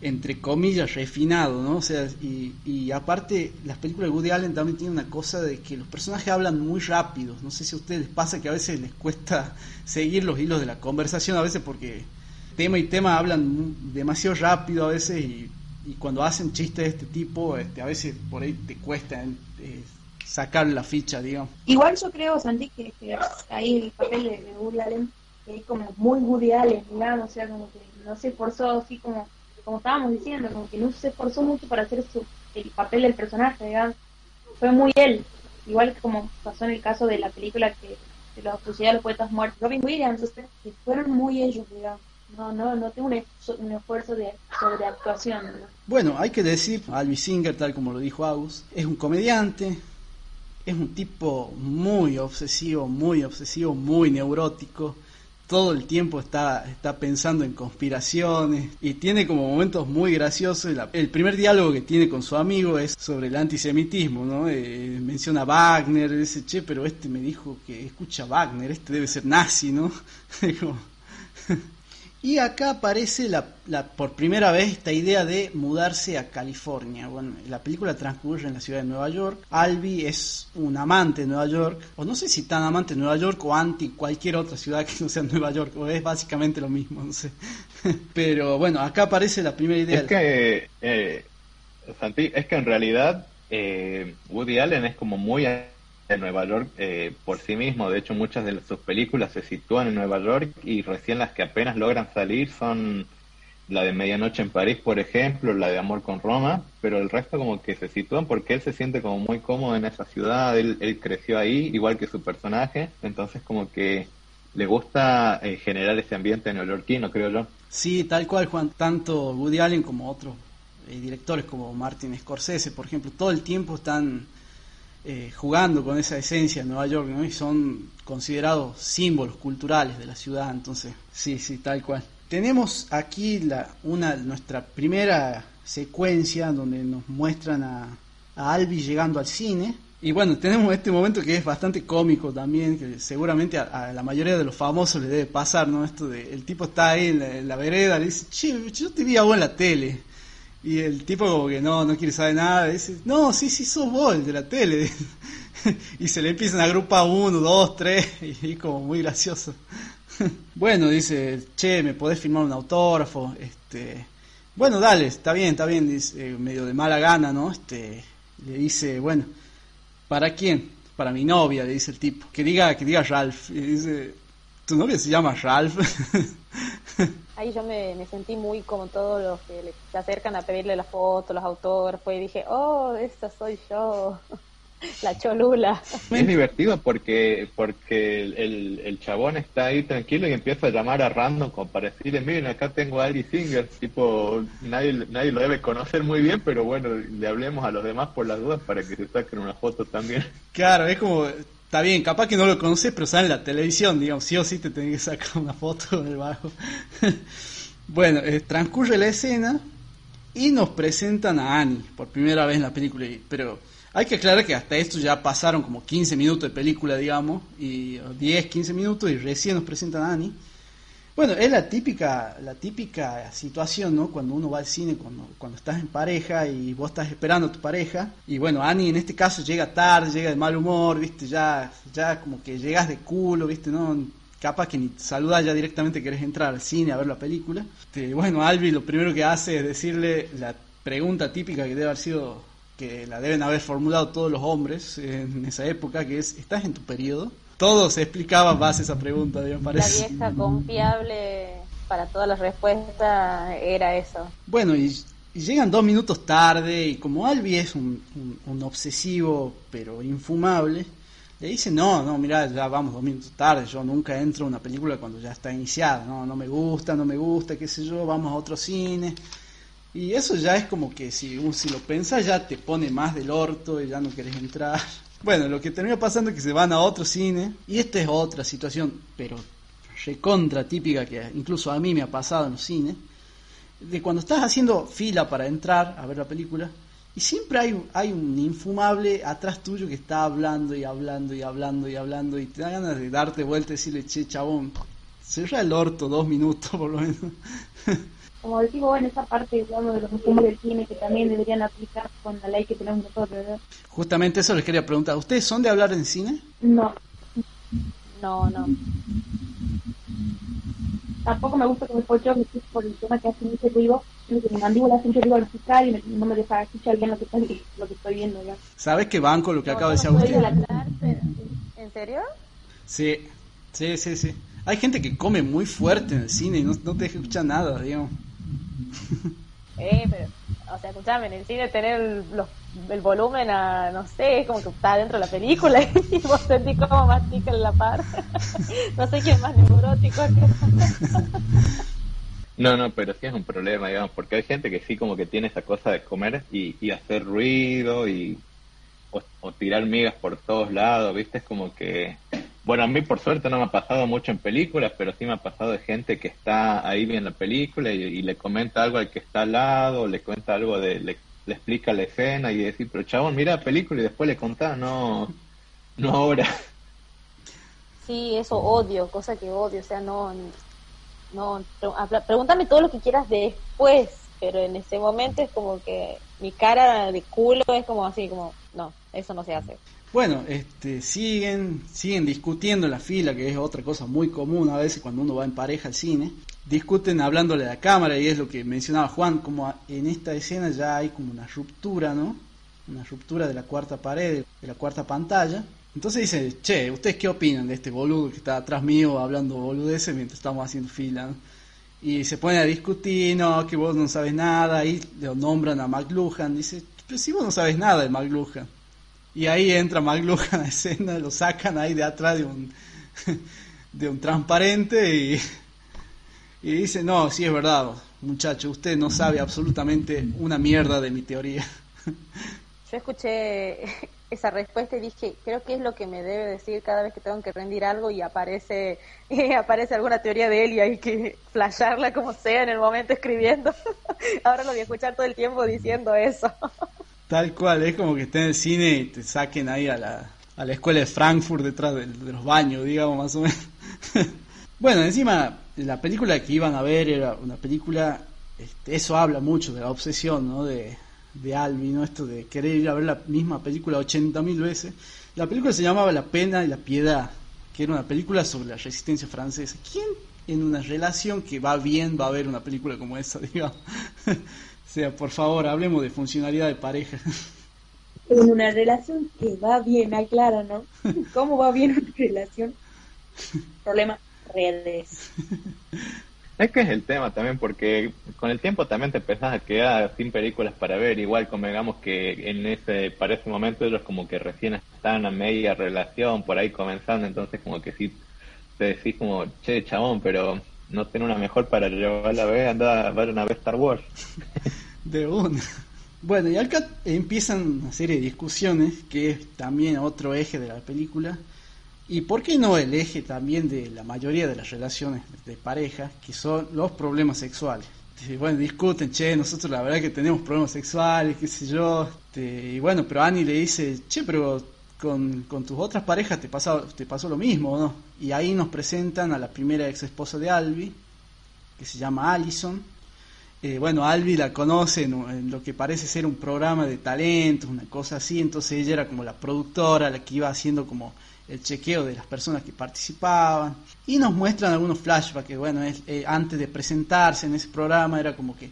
entre comillas, refinado, ¿no? O sea, y, y, aparte, las películas de Woody Allen también tienen una cosa de que los personajes hablan muy rápido. No sé si a ustedes les pasa que a veces les cuesta (laughs) seguir los hilos de la conversación, a veces porque tema y tema hablan demasiado rápido a veces y, cuando hacen chistes de este tipo, este, a veces por ahí te cuesta eh, sacar la ficha, digamos. Igual yo creo, Santi, que, ahí el papel de, de Woody Allen es como muy Woody Allen, digamos, o sea, como que no se esforzó así como, como estábamos diciendo, como que no se esforzó mucho para hacer su, el papel del personaje, digamos, fue muy él, igual que como pasó en el caso de la película que de los de los poetas muertos, Robin Williams, que fueron muy ellos, digamos. No, no, no tengo un, esfuerzo de sobreactuación. Bueno, hay que decir, Alvis Singer, tal como lo dijo Agus, es un comediante, es un tipo muy obsesivo, muy obsesivo, muy neurótico. Todo el tiempo está, está pensando en conspiraciones y tiene como momentos muy graciosos. El primer diálogo que tiene con su amigo es sobre el antisemitismo, ¿no? Eh, menciona a Wagner, dice, che, pero este me dijo que escucha Wagner, este debe ser nazi, ¿no? (laughs) Y acá aparece la, por primera vez esta idea de mudarse a California. Bueno, la película transcurre en la ciudad de Nueva York. Albi es un amante de Nueva York, o no sé si tan amante de Nueva York o anti cualquier otra ciudad que no sea Nueva York, o es básicamente lo mismo, no sé. (laughs) Pero bueno, acá aparece la primera idea. Es que, eh, Santi, es que en realidad eh, Woody Allen es como muy de Nueva York eh, por sí mismo. De hecho, muchas de sus películas se sitúan en Nueva York y recién las que apenas logran salir son la de Medianoche en París, por ejemplo, la de Amor con Roma, pero el resto como que se sitúan porque él se siente como muy cómodo en esa ciudad, él, creció ahí, igual que su personaje, entonces como que le gusta eh, generar ese ambiente neoyorquino, creo yo. Sí, tal cual, Juan, tanto Woody Allen como otros eh, directores como Martin Scorsese, por ejemplo, todo el tiempo están eh, jugando con esa esencia en Nueva York, ¿no? Y son considerados símbolos culturales de la ciudad, entonces, sí, sí, tal cual. Tenemos aquí la, una, nuestra primera secuencia donde nos muestran a, a Albi llegando al cine. Y bueno, tenemos este momento que es bastante cómico también, que seguramente a, la mayoría de los famosos le debe pasar, ¿no? Esto de, el tipo está ahí en la, vereda, le dice, che, yo te vi a vos en la tele. Y el tipo como que no, no quiere saber nada, dice, no, sí, sí, sos vos, de la tele. (laughs) y se le empiezan a agrupar uno, dos, tres, y, como muy gracioso. (laughs) bueno, dice, che, ¿me podés firmar un autógrafo? Este, bueno, dale, está bien, está bien, dice, medio de mala gana, ¿no? Este, le dice, bueno, ¿para quién? Para mi novia, le dice el tipo. Que diga, que diga Ralph. Y dice, ¿tu novia se llama Ralph? (laughs) ahí yo me, sentí muy como todos los que se acercan a pedirle la foto, los autógrafos, y dije, oh, esta soy yo, (laughs) la cholula. Es divertido porque porque el, el, chabón está ahí tranquilo y empieza a llamar a random como para decirle, miren, acá tengo a Ali Singer, tipo, nadie, nadie lo debe conocer muy bien, pero bueno, le hablemos a los demás por las dudas para que se saquen una foto también. Claro, es como Está bien, capaz que no lo conoces, pero sale en la televisión, digamos, sí o sí te tenés que sacar una foto del bajo. (laughs) bueno, eh, transcurre la escena y nos presentan a Annie por primera vez en la película, pero hay que aclarar que hasta esto ya pasaron como 15 minutos de película, digamos, y 10, 15 minutos y recién nos presentan a Annie. Bueno, es la típica, la típica situación, ¿no? Cuando uno va al cine, cuando, cuando estás en pareja y vos estás esperando a tu pareja. Y bueno, Annie en este caso llega tarde, llega de mal humor, ¿viste? Ya, ya como que llegas de culo, ¿viste? ¿No? Capaz que ni saludas ya directamente querés entrar al cine a ver la película. Este, bueno, Albi lo primero que hace es decirle la pregunta típica que debe haber sido, que la deben haber formulado todos los hombres en esa época, que es, ¿estás en tu periodo? Todo se explicaba más esa pregunta, me parece. La vieja confiable para todas las respuestas era eso. Bueno, y, llegan dos minutos tarde y como Albi es un, obsesivo pero infumable, le dice, no, no, mira, ya vamos dos minutos tarde, yo nunca entro a una película cuando ya está iniciada, no, no me gusta, no me gusta, qué sé yo, vamos a otro cine. Y eso ya es como que si, si lo pensas ya te pone más del orto y ya no querés entrar. Bueno, lo que termina pasando es que se van a otro cine y esta es otra situación, pero recontra típica que incluso a mí me ha pasado en los cines, de cuando estás haciendo fila para entrar a ver la película y siempre hay, un infumable atrás tuyo que está hablando y hablando y hablando y hablando y te da ganas de darte vuelta y decirle, che, chabón, cerra el orto dos minutos por lo menos. (laughs) como decimos en esa parte digamos, de los costumbre del cine que también deberían aplicar con la ley que tenemos nosotros, ¿verdad? Justamente eso les quería preguntar. ¿Ustedes son de hablar en cine? No. No, no. Tampoco me gusta que me escucho por el tema que hace mucho ruido, que mi mandíbula hace mucho ruido al fiscal y no me deja escuchar bien lo que, estoy, lo que estoy viendo. ¿ya? ¿Sabes qué banco lo que acaba de decir Agustín? ¿En serio? Sí, sí, sí, sí. Hay gente que come muy fuerte en el cine y no, no te deja escuchar nada, digamos. Eh, pero, o sea, escuchame, en el cine tener el, el volumen a, no sé, es como que está dentro de la película (laughs) y vos sentís como mastica en la par. (laughs) no sé quién es más neurótico. No, no, pero sí es un problema, digamos, porque hay gente que sí como que tiene esa cosa de comer y, y hacer ruido y, o, tirar migas por todos lados, ¿viste? Es como que, bueno, a mí por suerte no me ha pasado mucho en películas, pero sí me ha pasado de gente que está ahí viendo la película y, le comenta algo al que está al lado, le cuenta algo de, le, explica la escena y decir, pero chabón, mira la película y después le contás, no, no ahora. Sí, eso odio, cosa que odio, o sea, no, no, pregúntame todo lo que quieras después, pero en ese momento es como que mi cara de culo es como así, como, no, eso no se hace. Bueno, este, siguen, siguen discutiendo en la fila, que es otra cosa muy común a veces cuando uno va en pareja al cine. Discuten hablándole a la cámara y es lo que mencionaba Juan, como en esta escena ya hay como una ruptura, ¿no? Una ruptura de la cuarta pared, de la cuarta pantalla. Entonces dice, che, ¿ustedes qué opinan de este boludo que está atrás mío hablando boludeces mientras estamos haciendo fila? Y se pone a discutir, no, que vos no sabes nada, y le nombran a McLuhan, dice, pero si vos no sabes nada de McLuhan. Y ahí entra McLuhan a (laughs) escena, lo sacan ahí de atrás de un, (laughs) de un transparente y, y dice, no, sí es verdad, muchacho, usted no sabe absolutamente una mierda de mi teoría. (laughs) Yo escuché esa respuesta y dije, creo que es lo que me debe decir cada vez que tengo que rendir algo y aparece aparece alguna teoría de él y hay que flasharla como sea en el momento escribiendo. Ahora lo voy a escuchar todo el tiempo diciendo eso. Tal cual, es como que esté en el cine y te saquen ahí a la, a la escuela de Frankfurt detrás de, los baños, digamos, más o menos. (laughs) bueno, encima, la película que iban a ver era una película, este, eso habla mucho de la obsesión, ¿no? De, de Albi, ¿no? Esto de querer ir a ver la misma película 80.000 veces. La película se llamaba La pena y la piedad, que era una película sobre la resistencia francesa. ¿Quién en una relación que va bien va a ver una película como esa, (laughs) digamos? o sea, por favor, hablemos de funcionalidad de pareja. En una relación que va bien, aclara, ¿no? (laughs) ¿Cómo va bien una relación? Problema, redes. Es que es el tema también, porque con el tiempo también te empezás a quedar sin películas para ver, igual como digamos que en ese, para ese momento ellos como que recién están a media relación, por ahí comenzando, entonces como que sí te decís como, che, chabón, pero no tiene una mejor para llevarla a ver, anda a ver una vez Star Wars. (laughs) De una. Bueno, y acá empiezan una serie de discusiones, que es también otro eje de la película, y por qué no el eje también de la mayoría de las relaciones de pareja, que son los problemas sexuales. bueno, discuten, che, nosotros la verdad que tenemos problemas sexuales, qué sé yo. Este, y bueno, pero Annie le dice, che, pero con, tus otras parejas te, pasó, te pasó lo mismo, ¿no? Y ahí nos presentan a la primera ex esposa de Albi, que se llama Allison. Eh, bueno, Albi la conoce en, lo que parece ser un programa de talentos, una cosa así, entonces ella era como la productora, la que iba haciendo como el chequeo de las personas que participaban y nos muestran algunos flashbacks que bueno eh, antes de presentarse en ese programa era como que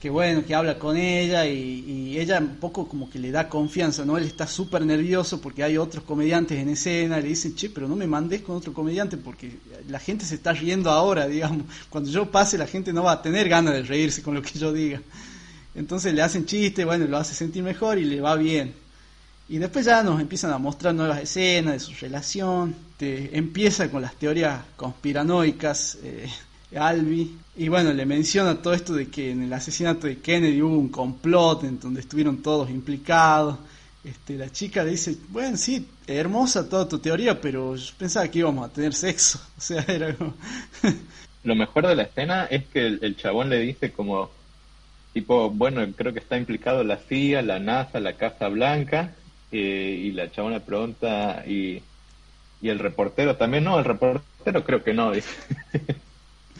que bueno que habla con ella y, ella un poco como que le da confianza no él está súper nervioso porque hay otros comediantes en escena le dicen che pero no me mandes con otro comediante porque la gente se está riendo ahora digamos. Cuando yo pase la gente no va a tener ganas de reírse con lo que yo diga entonces le hacen chiste bueno lo hace sentir mejor y le va bien. Y después ya nos empiezan a mostrar nuevas escenas de su relación. Te empieza con las teorías conspiranoicas, eh, Albi. Y bueno, le menciona todo esto de que en el asesinato de Kennedy hubo un complot en donde estuvieron todos implicados. Este, la chica le dice, bueno, sí, hermosa toda tu teoría, pero yo pensaba que íbamos a tener sexo. (laughs) O sea, era. (laughs) Lo mejor de la escena es que el, el chabón le dice como, tipo, bueno, creo que está implicado la CIA, la NASA, la Casa Blanca, eh, y la chabona pregunta, y, y el reportero también, no, el reportero creo que no, dice. (laughs)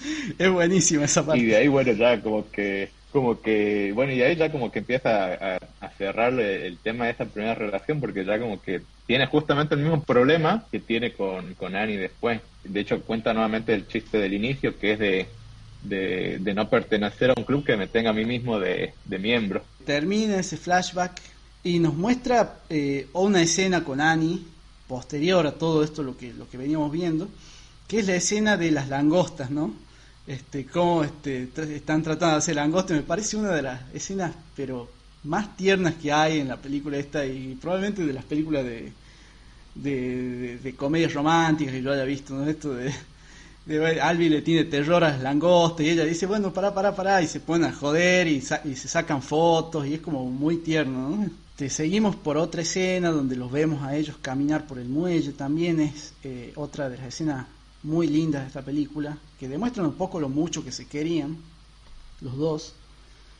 (laughs) Es buenísima esa parte. Y de ahí, bueno, ya como que, como que, bueno, y ahí ya como que empieza a, a cerrarle el tema de esa primera relación, porque ya como que tiene justamente el mismo problema que tiene con, con Annie después. De hecho, cuenta nuevamente el chiste del inicio, que es de, de, de, no pertenecer a un club que me tenga a mí mismo de, de miembro. Termina ese flashback y nos muestra eh, una escena con Annie posterior a todo esto lo que lo que veníamos viendo que es la escena de las langostas no este cómo este, están tratando de hacer langostas me parece una de las escenas pero más tiernas que hay en la película esta y probablemente de las películas de de, comedias románticas que yo haya visto no esto de, de Albi le tiene terror a las langostas y ella dice bueno pará pará pará y se ponen a joder y, y se sacan fotos y es como muy tierno ¿no? Este, seguimos por otra escena donde los vemos a ellos caminar por el muelle, también es eh, otra de las escenas muy lindas de esta película, que demuestran un poco lo mucho que se querían los dos.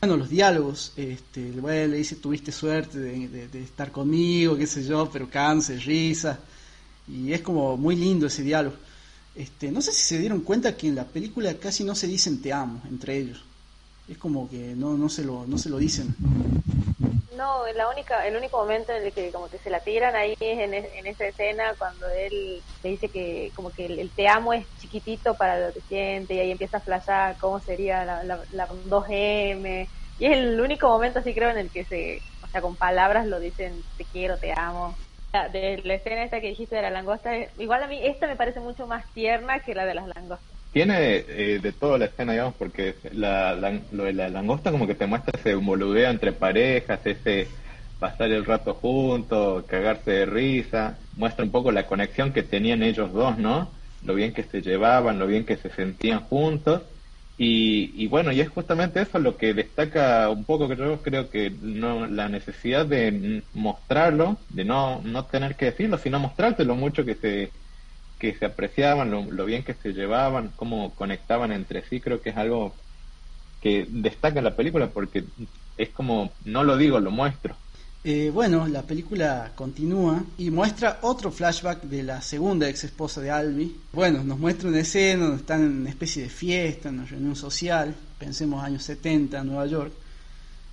Bueno, los diálogos, este, le dice, tuviste suerte de, estar conmigo, qué sé yo, pero cáncer, risa, y es como muy lindo ese diálogo. Este, no sé si se dieron cuenta que en la película casi no se dicen te amo entre ellos. Es como que no, no, se, lo, no se lo dicen. No, la única, el único momento en el que como que se la tiran ahí es en, en esa escena cuando él le dice que como que el, te amo es chiquitito para lo que siente y ahí empieza a flashar cómo sería la, la, 2M y es el único momento así creo en el que se, o sea, con palabras lo dicen te quiero, te amo. De la escena esta que dijiste de la langosta, igual a mí esta me parece mucho más tierna que la de las langostas tiene eh, de toda la escena, digamos, porque la, lo de la langosta como que te muestra ese boludeo entre parejas, ese pasar el rato juntos, cagarse de risa, muestra un poco la conexión que tenían ellos dos, ¿no? Lo bien que se llevaban, lo bien que se sentían juntos. Y, y bueno, y es justamente eso lo que destaca un poco, que yo creo que no, la necesidad de mostrarlo, de no, no tener que decirlo, sino mostrarte lo mucho que se que se apreciaban, lo, bien que se llevaban, cómo conectaban entre sí, creo que es algo que destaca la película porque es como, no lo digo, lo muestro. Eh, bueno, la película continúa y muestra otro flashback de la segunda ex esposa de Albi. Bueno, nos muestra una escena donde están en una especie de fiesta, en una reunión social, pensemos años 70 en Nueva York.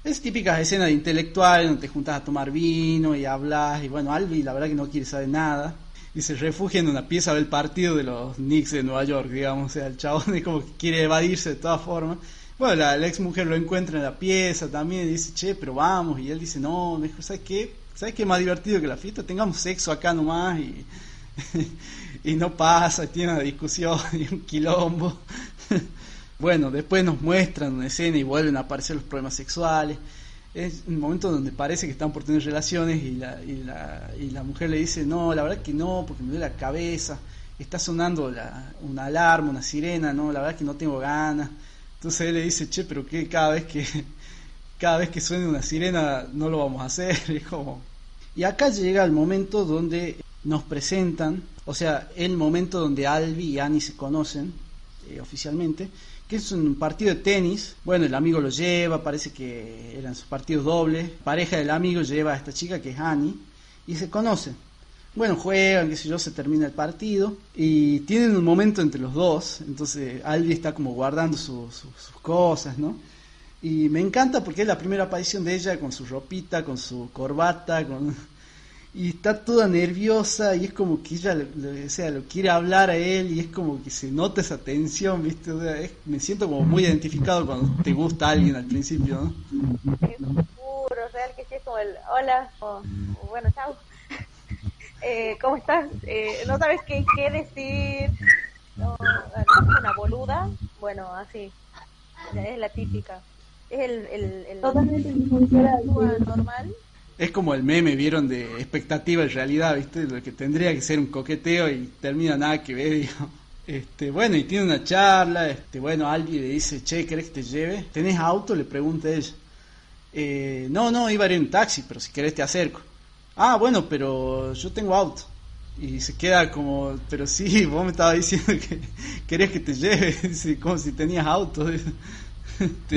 Es típica escena de intelectual donde te juntas a tomar vino y hablas y bueno, Albi la verdad que no quiere saber nada y se refugia en una pieza del partido de los Knicks de Nueva York, digamos. O sea, el chabón es como que quiere evadirse de todas formas. Bueno, la, ex mujer lo encuentra en la pieza también y dice, che, pero vamos. Y él dice, no, mejor, ¿sabes qué? ¿Sabes qué es más divertido que la fiesta? Tengamos sexo acá nomás y, (laughs) y no pasa, tiene una discusión y un quilombo. (laughs) bueno, después nos muestran una escena y vuelven a aparecer los problemas sexuales es un momento donde parece que están por tener relaciones y la, y la, y la mujer le dice, no, la verdad que no, porque me duele la cabeza, está sonando la, una alarma, una sirena, no, la verdad que no tengo ganas. Entonces él le dice, che, pero que cada vez que (laughs) cada vez que suene una sirena no lo vamos a hacer. (laughs) Y, como... y acá llega el momento donde nos presentan, o sea, el momento donde Albi y Annie se conocen eh, oficialmente que es un partido de tenis. Bueno, el amigo lo lleva, parece que eran sus partidos dobles. Pareja del amigo lleva a esta chica que es Annie y se conocen. Bueno, juegan, qué sé yo, se termina el partido y tienen un momento entre los dos. Entonces Albi está como guardando sus cosas, ¿no? Y me encanta porque es la primera aparición de ella con su ropita, con su corbata, con y está toda nerviosa y es como que ella o sea, lo quiere hablar a él y es como que se nota esa tensión, ¿viste? me siento como muy identificado cuando te gusta alguien al principio, ¿no? Es puro, real que sí es como el hola, o, bueno, chao. (laughs) Eh, ¿Cómo estás? Eh, ¿No sabes qué, qué decir? No, una boluda? Bueno, así. Es la típica. Es el, el, el, Totalmente normal es como el meme, vieron, de expectativa y realidad, ¿viste? Lo que tendría que ser un coqueteo y termina nada que ver, (laughs) digo. Este, bueno, y tiene una charla, este, bueno, alguien le dice, che, ¿querés que te lleve? ¿Tenés auto? Le pregunta ella. Eh, no, no, iba a ir en taxi, pero si querés te acerco. Ah, bueno, pero yo tengo auto. Y se queda como, pero sí, (laughs) vos me estabas diciendo que querés que te lleve, (laughs) como si tenías auto. (laughs)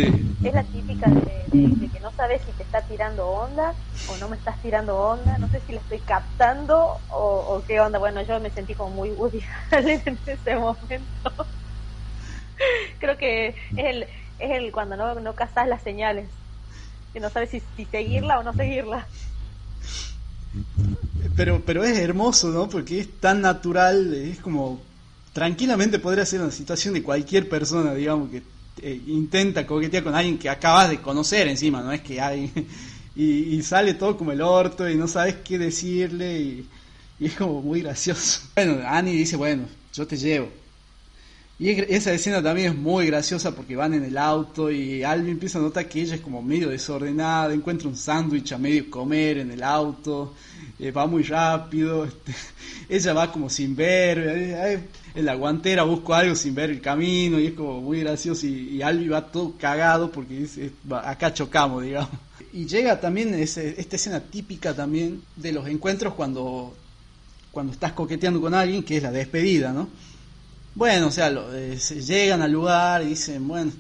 Es la típica de, que no sabes si te está tirando onda o no me estás tirando onda, no sé si la estoy captando o, qué onda. Bueno, yo me sentí como muy Woody (laughs) en ese momento. Creo que es el, es el cuando no, no cazas las señales, que no sabes si, si seguirla o no seguirla. Pero, pero es hermoso, ¿no? Porque es tan natural, es como tranquilamente podría ser una situación de cualquier persona, digamos, que eh, intenta coquetear con alguien que acabas de conocer encima, no es que hay... Y, sale todo como el orto y no sabes qué decirle y, es como muy gracioso. Bueno, Annie dice, bueno, yo te llevo. Y esa escena también es muy graciosa porque van en el auto y Alvin empieza a notar que ella es como medio desordenada, encuentra un sándwich a medio comer en el auto eh, va muy rápido, este, (laughs) ella va como sin ver, eh, en la guantera busco algo sin ver el camino y es como muy gracioso y, y Albi va todo cagado porque dice, acá chocamos, digamos. Y llega también ese, esta escena típica también de los encuentros cuando, cuando estás coqueteando con alguien, que es la despedida, ¿no? Bueno, o sea, lo, eh, llegan al lugar y dicen, bueno,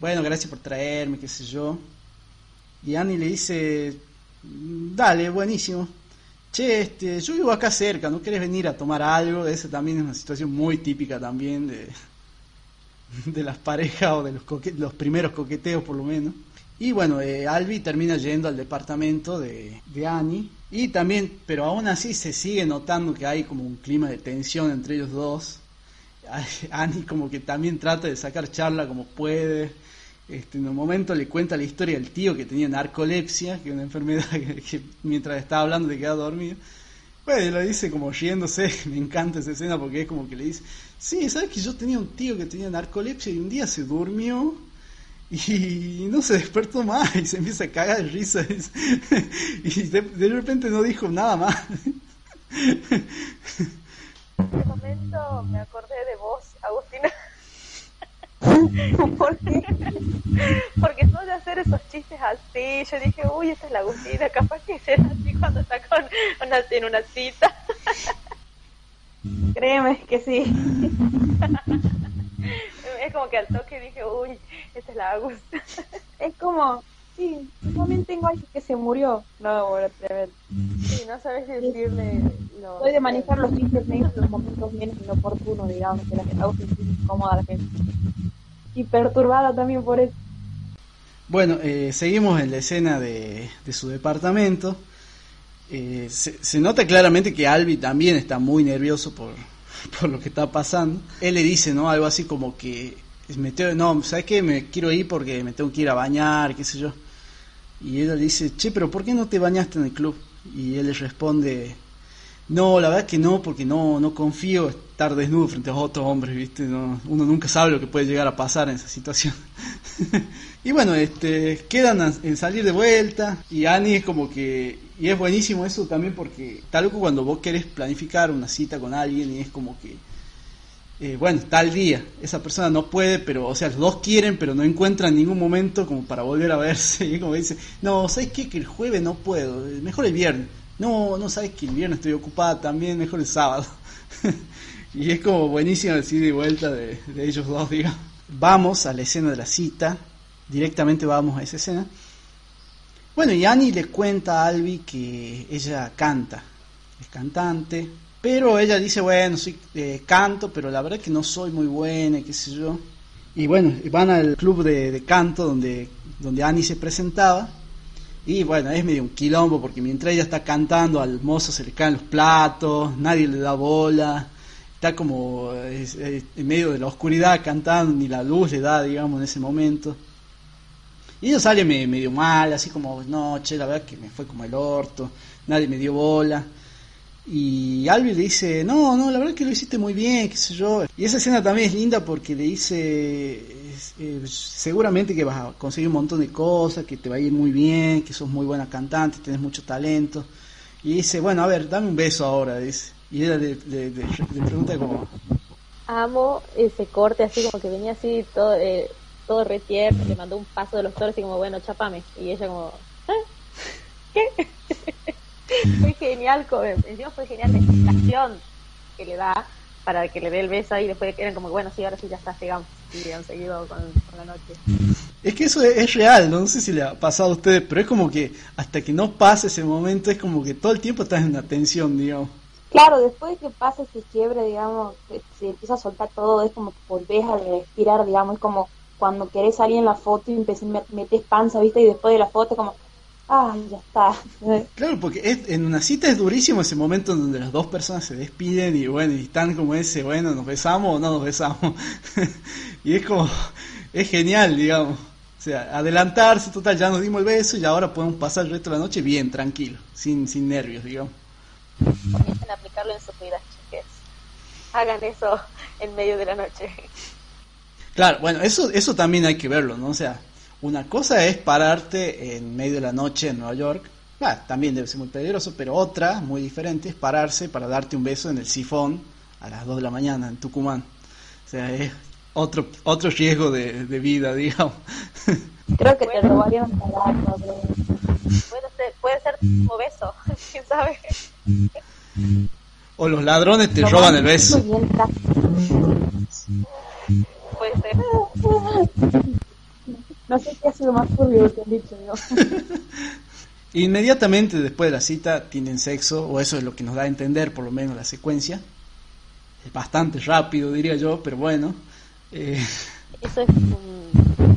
bueno, gracias por traerme, qué sé yo. Y Annie le dice, dale, buenísimo. Che, este, yo vivo acá cerca, ¿no querés venir a tomar algo? Esa también es una situación muy típica también de, (laughs) de las parejas o de los, los primeros coqueteos por lo menos. Y bueno, eh, Albi termina yendo al departamento de, de Annie. Y también, pero aún así se sigue notando que hay como un clima de tensión entre ellos dos. (laughs) Annie como que también trata de sacar charla como puede. Este, en un momento le cuenta la historia del tío que tenía narcolepsia, que es una enfermedad (laughs) que, mientras estaba hablando le queda dormido. Bueno, lo dice como riéndose, (laughs) me encanta esa escena porque es como que le dice, sí, ¿sabes que yo tenía un tío que tenía narcolepsia y un día se durmió y no se despertó más y se empieza a cagar de risa y de repente no dijo nada más. En ese momento me acordé de vos, Agustina. (laughs) ¿Por qué? Porque de hacer esos chistes así. Yo dije, uy, esta es la Agustina, capaz que es así cuando está con una, en una cita. (laughs) Créeme que sí. (laughs) es como que al toque dije, uy, esta es la Agustina. es como, sí, también tengo alguien que se murió. No, bueno, tremendo. Sí, no sabes decirle. No, Soy de manejar los chistes negros en los momentos menos inoportunos, digamos, que la gente hace incómoda a la gente. Y perturbada también por eso. Bueno, eh, seguimos en la escena de, de su departamento. Eh, se, se, nota claramente que Albi también está muy nervioso por, (laughs) por lo que está pasando. Él le dice, ¿no? Algo así como que, me no, ¿sabes qué? Me quiero ir porque me tengo que ir a bañar, qué sé yo. Y ella le dice, che, pero ¿por qué no te bañaste en el club? Y él le responde, no, la verdad que no, porque no, no confío estar desnudo frente a otros hombres, ¿viste? No, uno nunca sabe lo que puede llegar a pasar en esa situación. (laughs) y bueno, este, quedan en salir de vuelta y Annie es como que, y es buenísimo eso también porque tal como cuando vos querés planificar una cita con alguien y es como que, eh, bueno, tal día, esa persona no puede, pero, o sea, los dos quieren, pero no encuentran ningún momento como para volver a verse. (laughs) Y como dice, no, ¿sabes qué? Que el jueves no puedo, mejor el viernes. No, no sabes que el viernes estoy ocupada también, mejor el sábado. (laughs) y es como buenísimo decir de vuelta de, ellos dos, digamos. Vamos a la escena de la cita, directamente vamos a esa escena. Bueno, y Annie le cuenta a Albi que ella canta, es cantante, pero ella dice, bueno, eh, canto, pero la verdad que no soy muy buena, qué sé yo. Y bueno, van al club de, canto donde, donde Annie se presentaba. Y bueno, es medio un quilombo porque mientras ella está cantando al mozo se le caen los platos, nadie le da bola, está como en medio de la oscuridad cantando, ni la luz le da, digamos, en ese momento. Y ella sale medio mal, así como, no, che, la verdad que me fue como el orto, nadie me dio bola. Y Albi le dice, no, no, la verdad que lo hiciste muy bien, qué sé yo. Y esa escena también es linda porque le dice, eh, seguramente que vas a conseguir un montón de cosas, que te va a ir muy bien, que sos muy buena cantante, tienes mucho talento. Y dice, bueno, a ver, dame un beso ahora, dice. Y ella le, pregunta como... Amo ese corte así como que venía así todo, eh, todo retierno, le mandó un paso de los toros y como, bueno, chapame. Y ella como, ¿Eh? ¿qué? (laughs) (laughs) fue genial, encima fue genial la explicación que le da para que le dé el beso ahí y después eran como, bueno, sí, ahora sí ya está, llegamos. Y han seguido con, la noche. Es que eso es, real, ¿no? sé si le ha pasado a ustedes, pero es como que hasta que no pase ese momento es como que todo el tiempo estás en una tensión, digamos. Claro, después de que pase ese quiebre, digamos, se empieza a soltar todo, es como que volvés a respirar, digamos, es como cuando querés salir en la foto y metes panza, ¿viste? Y después de la foto como ay, ya está. Claro, porque es, en una cita es durísimo ese momento en donde las dos personas se despiden y bueno, y están como ese, bueno, nos besamos o no nos besamos. (laughs) y es como, es genial, digamos. O sea, adelantarse, total, ya nos dimos el beso y ahora podemos pasar el resto de la noche bien, tranquilo, sin, sin nervios, digamos. Comiencen a aplicarlo en sus vidas, chiques. Hagan eso en medio de la noche. Claro, bueno, eso, eso también hay que verlo, ¿no? O sea, una cosa es pararte en medio de la noche en Nueva York también debe ser muy peligroso, pero otra, muy diferente, es pararse para darte un beso en el sifón a las 2 de la mañana en Tucumán. O sea, es otro, otro riesgo de, de vida, (laughs) digamos. Creo que te robarían un tabaco. Puede ser, puede ser como beso, (laughs) quién sabe. O los ladrones te roban el beso. Puede ser. No sé qué ha sido más turbio que han dicho, digo. (laughs) Inmediatamente después de la cita tienen sexo, o eso es lo que nos da a entender por lo menos la secuencia. Es bastante rápido, diría yo, pero bueno. Eh, ¿Eso es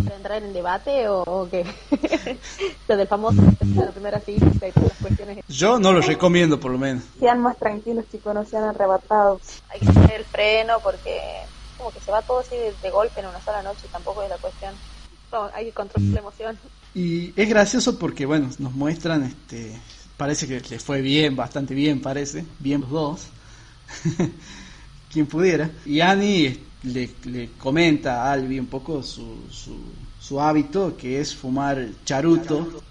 para entrar en debate o, o qué? (laughs) Lo del famoso de la primera cita y todas las cuestiones. yo no lo recomiendo por lo menos. Sean más tranquilos, chicos, no sean arrebatados. Hay que poner el freno porque como que se va todo así de, de golpe en una sola noche, tampoco es la cuestión. Hay que controlar la emoción. Y es gracioso porque, bueno, nos muestran, este, parece que les fue bien, bastante bien, parece, bien los dos, (laughs) quien pudiera. Y Annie le, le comenta a Albi un poco su, su, su hábito, que es fumar charuto,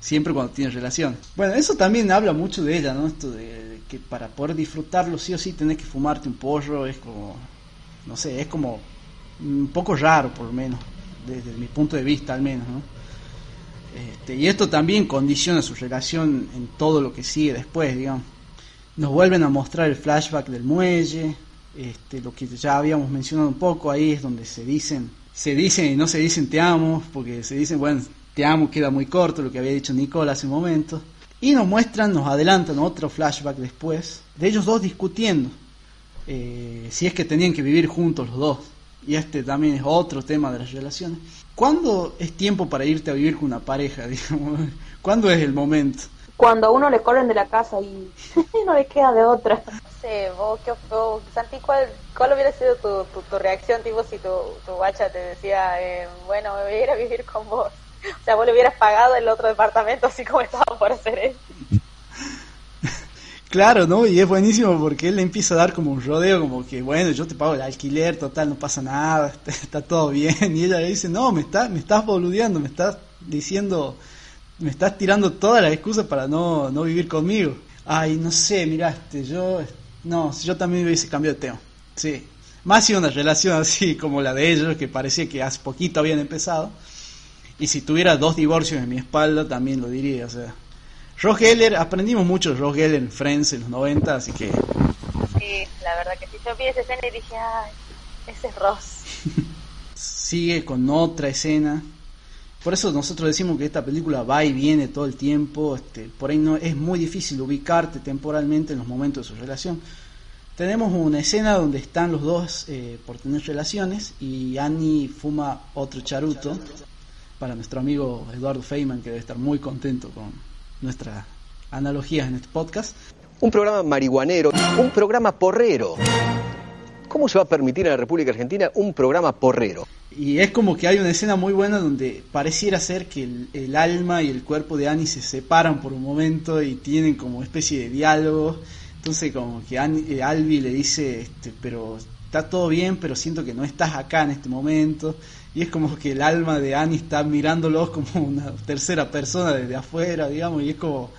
siempre cuando tiene relación. Bueno, eso también habla mucho de ella, ¿no? Esto de, de que para poder disfrutarlo sí o sí tenés que fumarte un porro, es como, no sé, es como un poco raro por lo menos, desde mi punto de vista al menos, ¿no? Este, y esto también condiciona su relación en todo lo que sigue después, digamos. Nos vuelven a mostrar el flashback del muelle, este, lo que ya habíamos mencionado un poco, ahí es donde se dicen, se dicen y no se dicen te amo, porque se dicen, bueno, te amo queda muy corto, lo que había dicho Nicole hace un momento. Y nos muestran, nos adelantan otro flashback después, de ellos dos discutiendo, eh, si es que tenían que vivir juntos los dos. Y este también es otro tema de las relaciones. ¿Cuándo es tiempo para irte a vivir con una pareja? (laughs) Digamos? ¿Cuándo es el momento? Cuando a uno le corren de la casa y (laughs) no le queda de otra. No sé, vos, qué, vos, Santi, ¿cuál, ¿cuál hubiera sido tu, tu, tu reacción, tipo, si tu, tu guacha te decía, eh, bueno, me voy a ir a vivir con vos? (laughs) O sea, vos le hubieras pagado el otro departamento así como estaba por hacer él. Claro, ¿no? Y es buenísimo porque él le empieza a dar como un rodeo, como que, bueno, yo te pago el alquiler, total, no pasa nada, (laughs) está, todo bien. Y ella le dice, no, me, está, me estás boludeando, me estás diciendo, me estás tirando todas las excusas para no, no vivir conmigo. Ay, no sé, miraste, yo, no, yo también hubiese cambiado de tema. Sí. Más si una relación así como la de ellos, que parecía que hace poquito habían empezado. Y si tuviera dos divorcios en mi espalda, también lo diría, o sea. Ross Geller, aprendimos mucho de Ross Geller en Friends en los 90, así que Sí, la verdad que sí. Yo vi esa escena y dije, ay, ese es Ross. (laughs) sigue con otra escena. Por eso nosotros decimos que esta película va y viene todo el tiempo. Este, por ahí no es muy difícil ubicarte temporalmente en los momentos de su relación. Tenemos una escena donde están los dos eh, por tener relaciones y Annie fuma otro charuto para nuestro amigo Eduardo Feynman que debe estar muy contento con nuestras analogías en este podcast. Un programa marihuanero, un programa porrero. ¿Cómo se va a permitir en la República Argentina un programa porrero? Y es como que hay una escena muy buena donde pareciera ser que el, el alma y el cuerpo de Annie se separan por un momento y tienen como especie de diálogo. Entonces como que Annie- eh, Albi le dice, este, pero está todo bien, pero siento que no estás acá en este momento. Y es como que el alma de Annie está mirándolos como una tercera persona desde afuera, digamos, y es como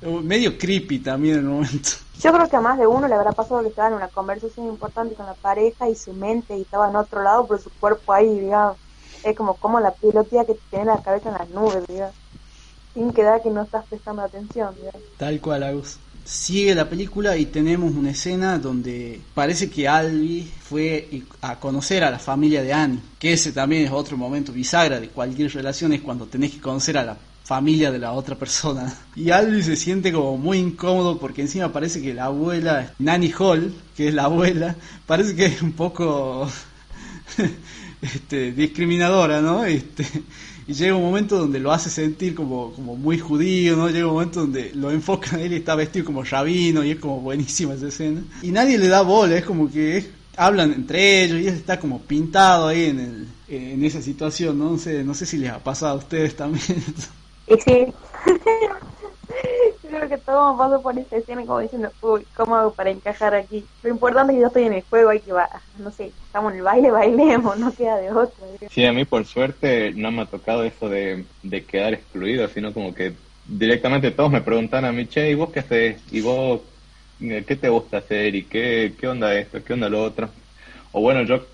eh, medio creepy también en el momento. Yo creo que a más de uno le habrá pasado que estaba en una conversación importante con la pareja y su mente y estaba en otro lado, pero su cuerpo ahí, digamos. Es como, como la pelotilla que tiene la cabeza en las nubes, digamos. Sin quedar que no estás prestando atención, digamos. Tal cual, Agus. Sigue la película y tenemos una escena donde parece que Albi fue a conocer a la familia de Annie, que ese también es otro momento bisagra de cualquier relación, es cuando tenés que conocer a la familia de la otra persona. (laughs) Y Albi se siente como muy incómodo porque encima parece que la abuela, Nanny Hall, que es la abuela, parece que es un poco (laughs) este, discriminadora, ¿no? Este, y llega un momento donde lo hace sentir como, como muy judío, ¿no? Llega un momento donde lo enfoca a él y está vestido como rabino y es como buenísima esa escena. Y nadie le da bola, es como que hablan entre ellos y él está como pintado ahí en, el, en esa situación, ¿no? No sé, no sé si les ha pasado a ustedes también. (laughs) Sí. Creo que todos pasó por esta escena como diciendo, uy, ¿cómo hago para encajar aquí? Lo importante es que yo estoy en el juego, hay que va, no sé, estamos en el baile, (laughs) bailemos, no queda de digamos. Sí, a mí por suerte no me ha tocado eso de, de quedar excluido, sino como que directamente todos me preguntan a mí, che, ¿y vos qué haces? ¿Y vos eh, qué te gusta hacer? ¿Y qué, qué onda esto? ¿Qué onda lo otro? O bueno, yo,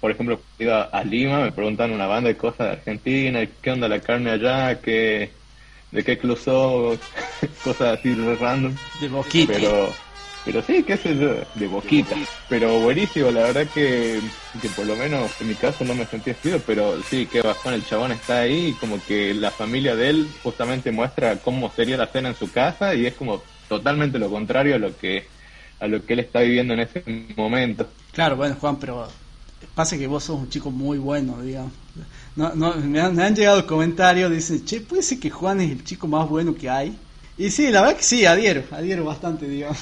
por ejemplo, iba a Lima, me preguntan una banda de cosas de Argentina, ¿qué onda la carne allá? ¿Qué, ¿De qué club sos? cosas así random. De boquita. Pero, pero sí, qué sé yo, de boquita. Pero buenísimo, la verdad que, que por lo menos en mi caso no me sentí despido, pero sí, qué bajón, el chabón está ahí y como que la familia de él justamente muestra cómo sería la cena en su casa y es como totalmente lo contrario a lo que a lo que él está viviendo en ese momento. Claro, bueno, Juan, pero pasa que vos sos un chico muy bueno, digamos. No, no, me, han, me han llegado comentarios, dicen, che, puede ser que Juan es el chico más bueno que hay. Y sí, la verdad que sí, adhiero, adhiero bastante, digamos.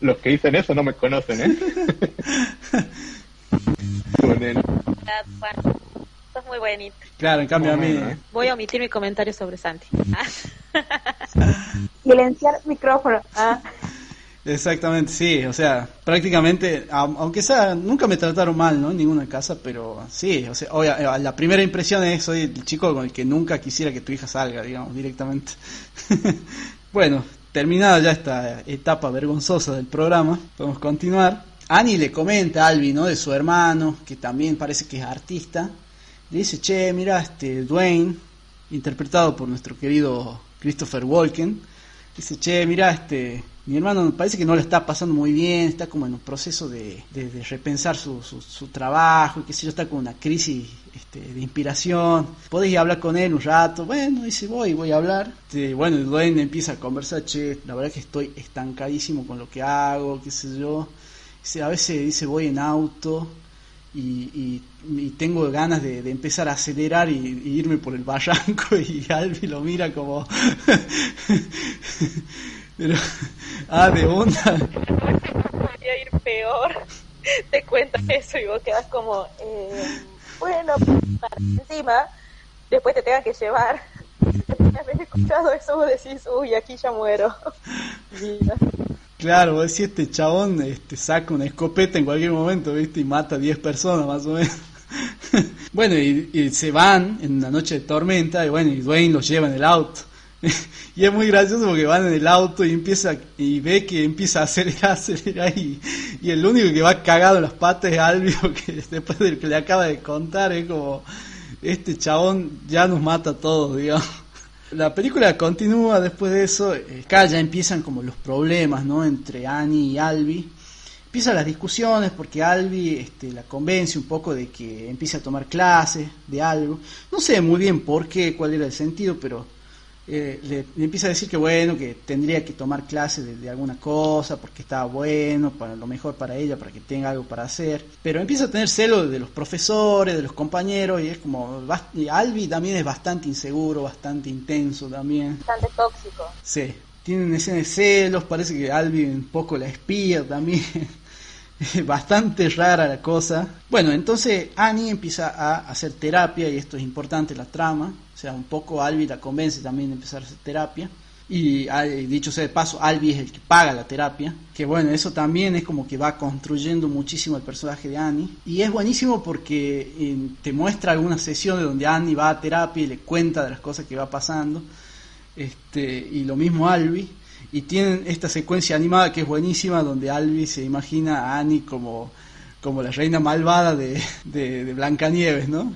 Los que dicen eso no me conocen, ¿eh? (laughs) Juan, sos muy bonito. Claro, en cambio a mí... Bueno, ¿eh? Voy a omitir mi comentario sobre Santi. (laughs) Silenciar micrófono. Ah, Exactamente, sí, o sea, prácticamente, au- aunque sea, nunca me trataron mal, ¿no? En ninguna casa, pero sí, o sea, obvia- eh, la primera impresión es, soy el chico con el que nunca quisiera que tu hija salga, digamos, directamente. (laughs) bueno, terminada ya esta etapa vergonzosa del programa, podemos continuar. Annie le comenta a Albi, ¿no? De su hermano, que también parece que es artista. Le dice, che, mira, este Dwayne, interpretado por nuestro querido Christopher Walken, dice, che, mira, este, mi hermano parece que no le está pasando muy bien, está como en un proceso de, de- repensar su, su, trabajo, y qué sé yo, está con una crisis este, de inspiración. ¿Podés ir a hablar con él un rato? Bueno, dice, voy, voy a hablar. Este, bueno, Dwayne empieza a conversar, che, la verdad que estoy estancadísimo con lo que hago, qué sé yo. A veces dice, voy en auto y, y- tengo ganas de, de empezar a acelerar y irme por el barranco (laughs) y Albi lo mira como (laughs) pero (laughs) ah de onda Podría ir peor. Te cuentas eso y vos quedas como, eh, bueno, para encima, después te tenga que llevar. Haber escuchado eso, vos decís, uy, aquí ya muero. (laughs) Claro vos decís este chabón este saca una escopeta en cualquier momento viste y mata a 10 personas más o menos (laughs) bueno y, y se van en una noche de tormenta y bueno y Dwayne los lleva en el auto (laughs) y es muy gracioso porque van en el auto y empieza y ve que empieza a acelerar, (laughs) acelerar y, el único que va cagado en las patas es Albio (laughs) que después de lo que le acaba de contar es como este chabón ya nos mata a todos digamos. La película continúa después de eso acá ya empiezan como los problemas no entre Annie y Albi. Empiezan las discusiones porque Albi este, la convence un poco de que empiece a tomar clases de algo. No sé muy bien por qué, cuál era el sentido, pero eh, le, le empieza a decir que bueno, que tendría que tomar clases de, de alguna cosa porque estaba bueno, para lo mejor para ella, para que tenga algo para hacer. Pero empieza a tener celos de los profesores, de los compañeros y es como, y Albi también es bastante inseguro, bastante intenso también. Bastante tóxico. Sí, tienen escenas de celos, parece que Albi un poco la espía también. (laughs) (laughs) Bastante rara la cosa. Bueno, entonces Annie empieza a hacer terapia y esto es importante la trama. O sea, un poco Albi la convence también de empezar a hacer terapia. Y dicho sea de paso, Albi es el que paga la terapia. Que bueno, eso también es como que va construyendo muchísimo el personaje de Annie. Y es buenísimo porque eh, te muestra algunas sesiones donde Annie va a terapia y le cuenta de las cosas que va pasando este, y lo mismo Albi, y tienen esta secuencia animada que es buenísima, donde Albi se imagina a Annie como, como la reina malvada de, de, de Blancanieves, ¿no?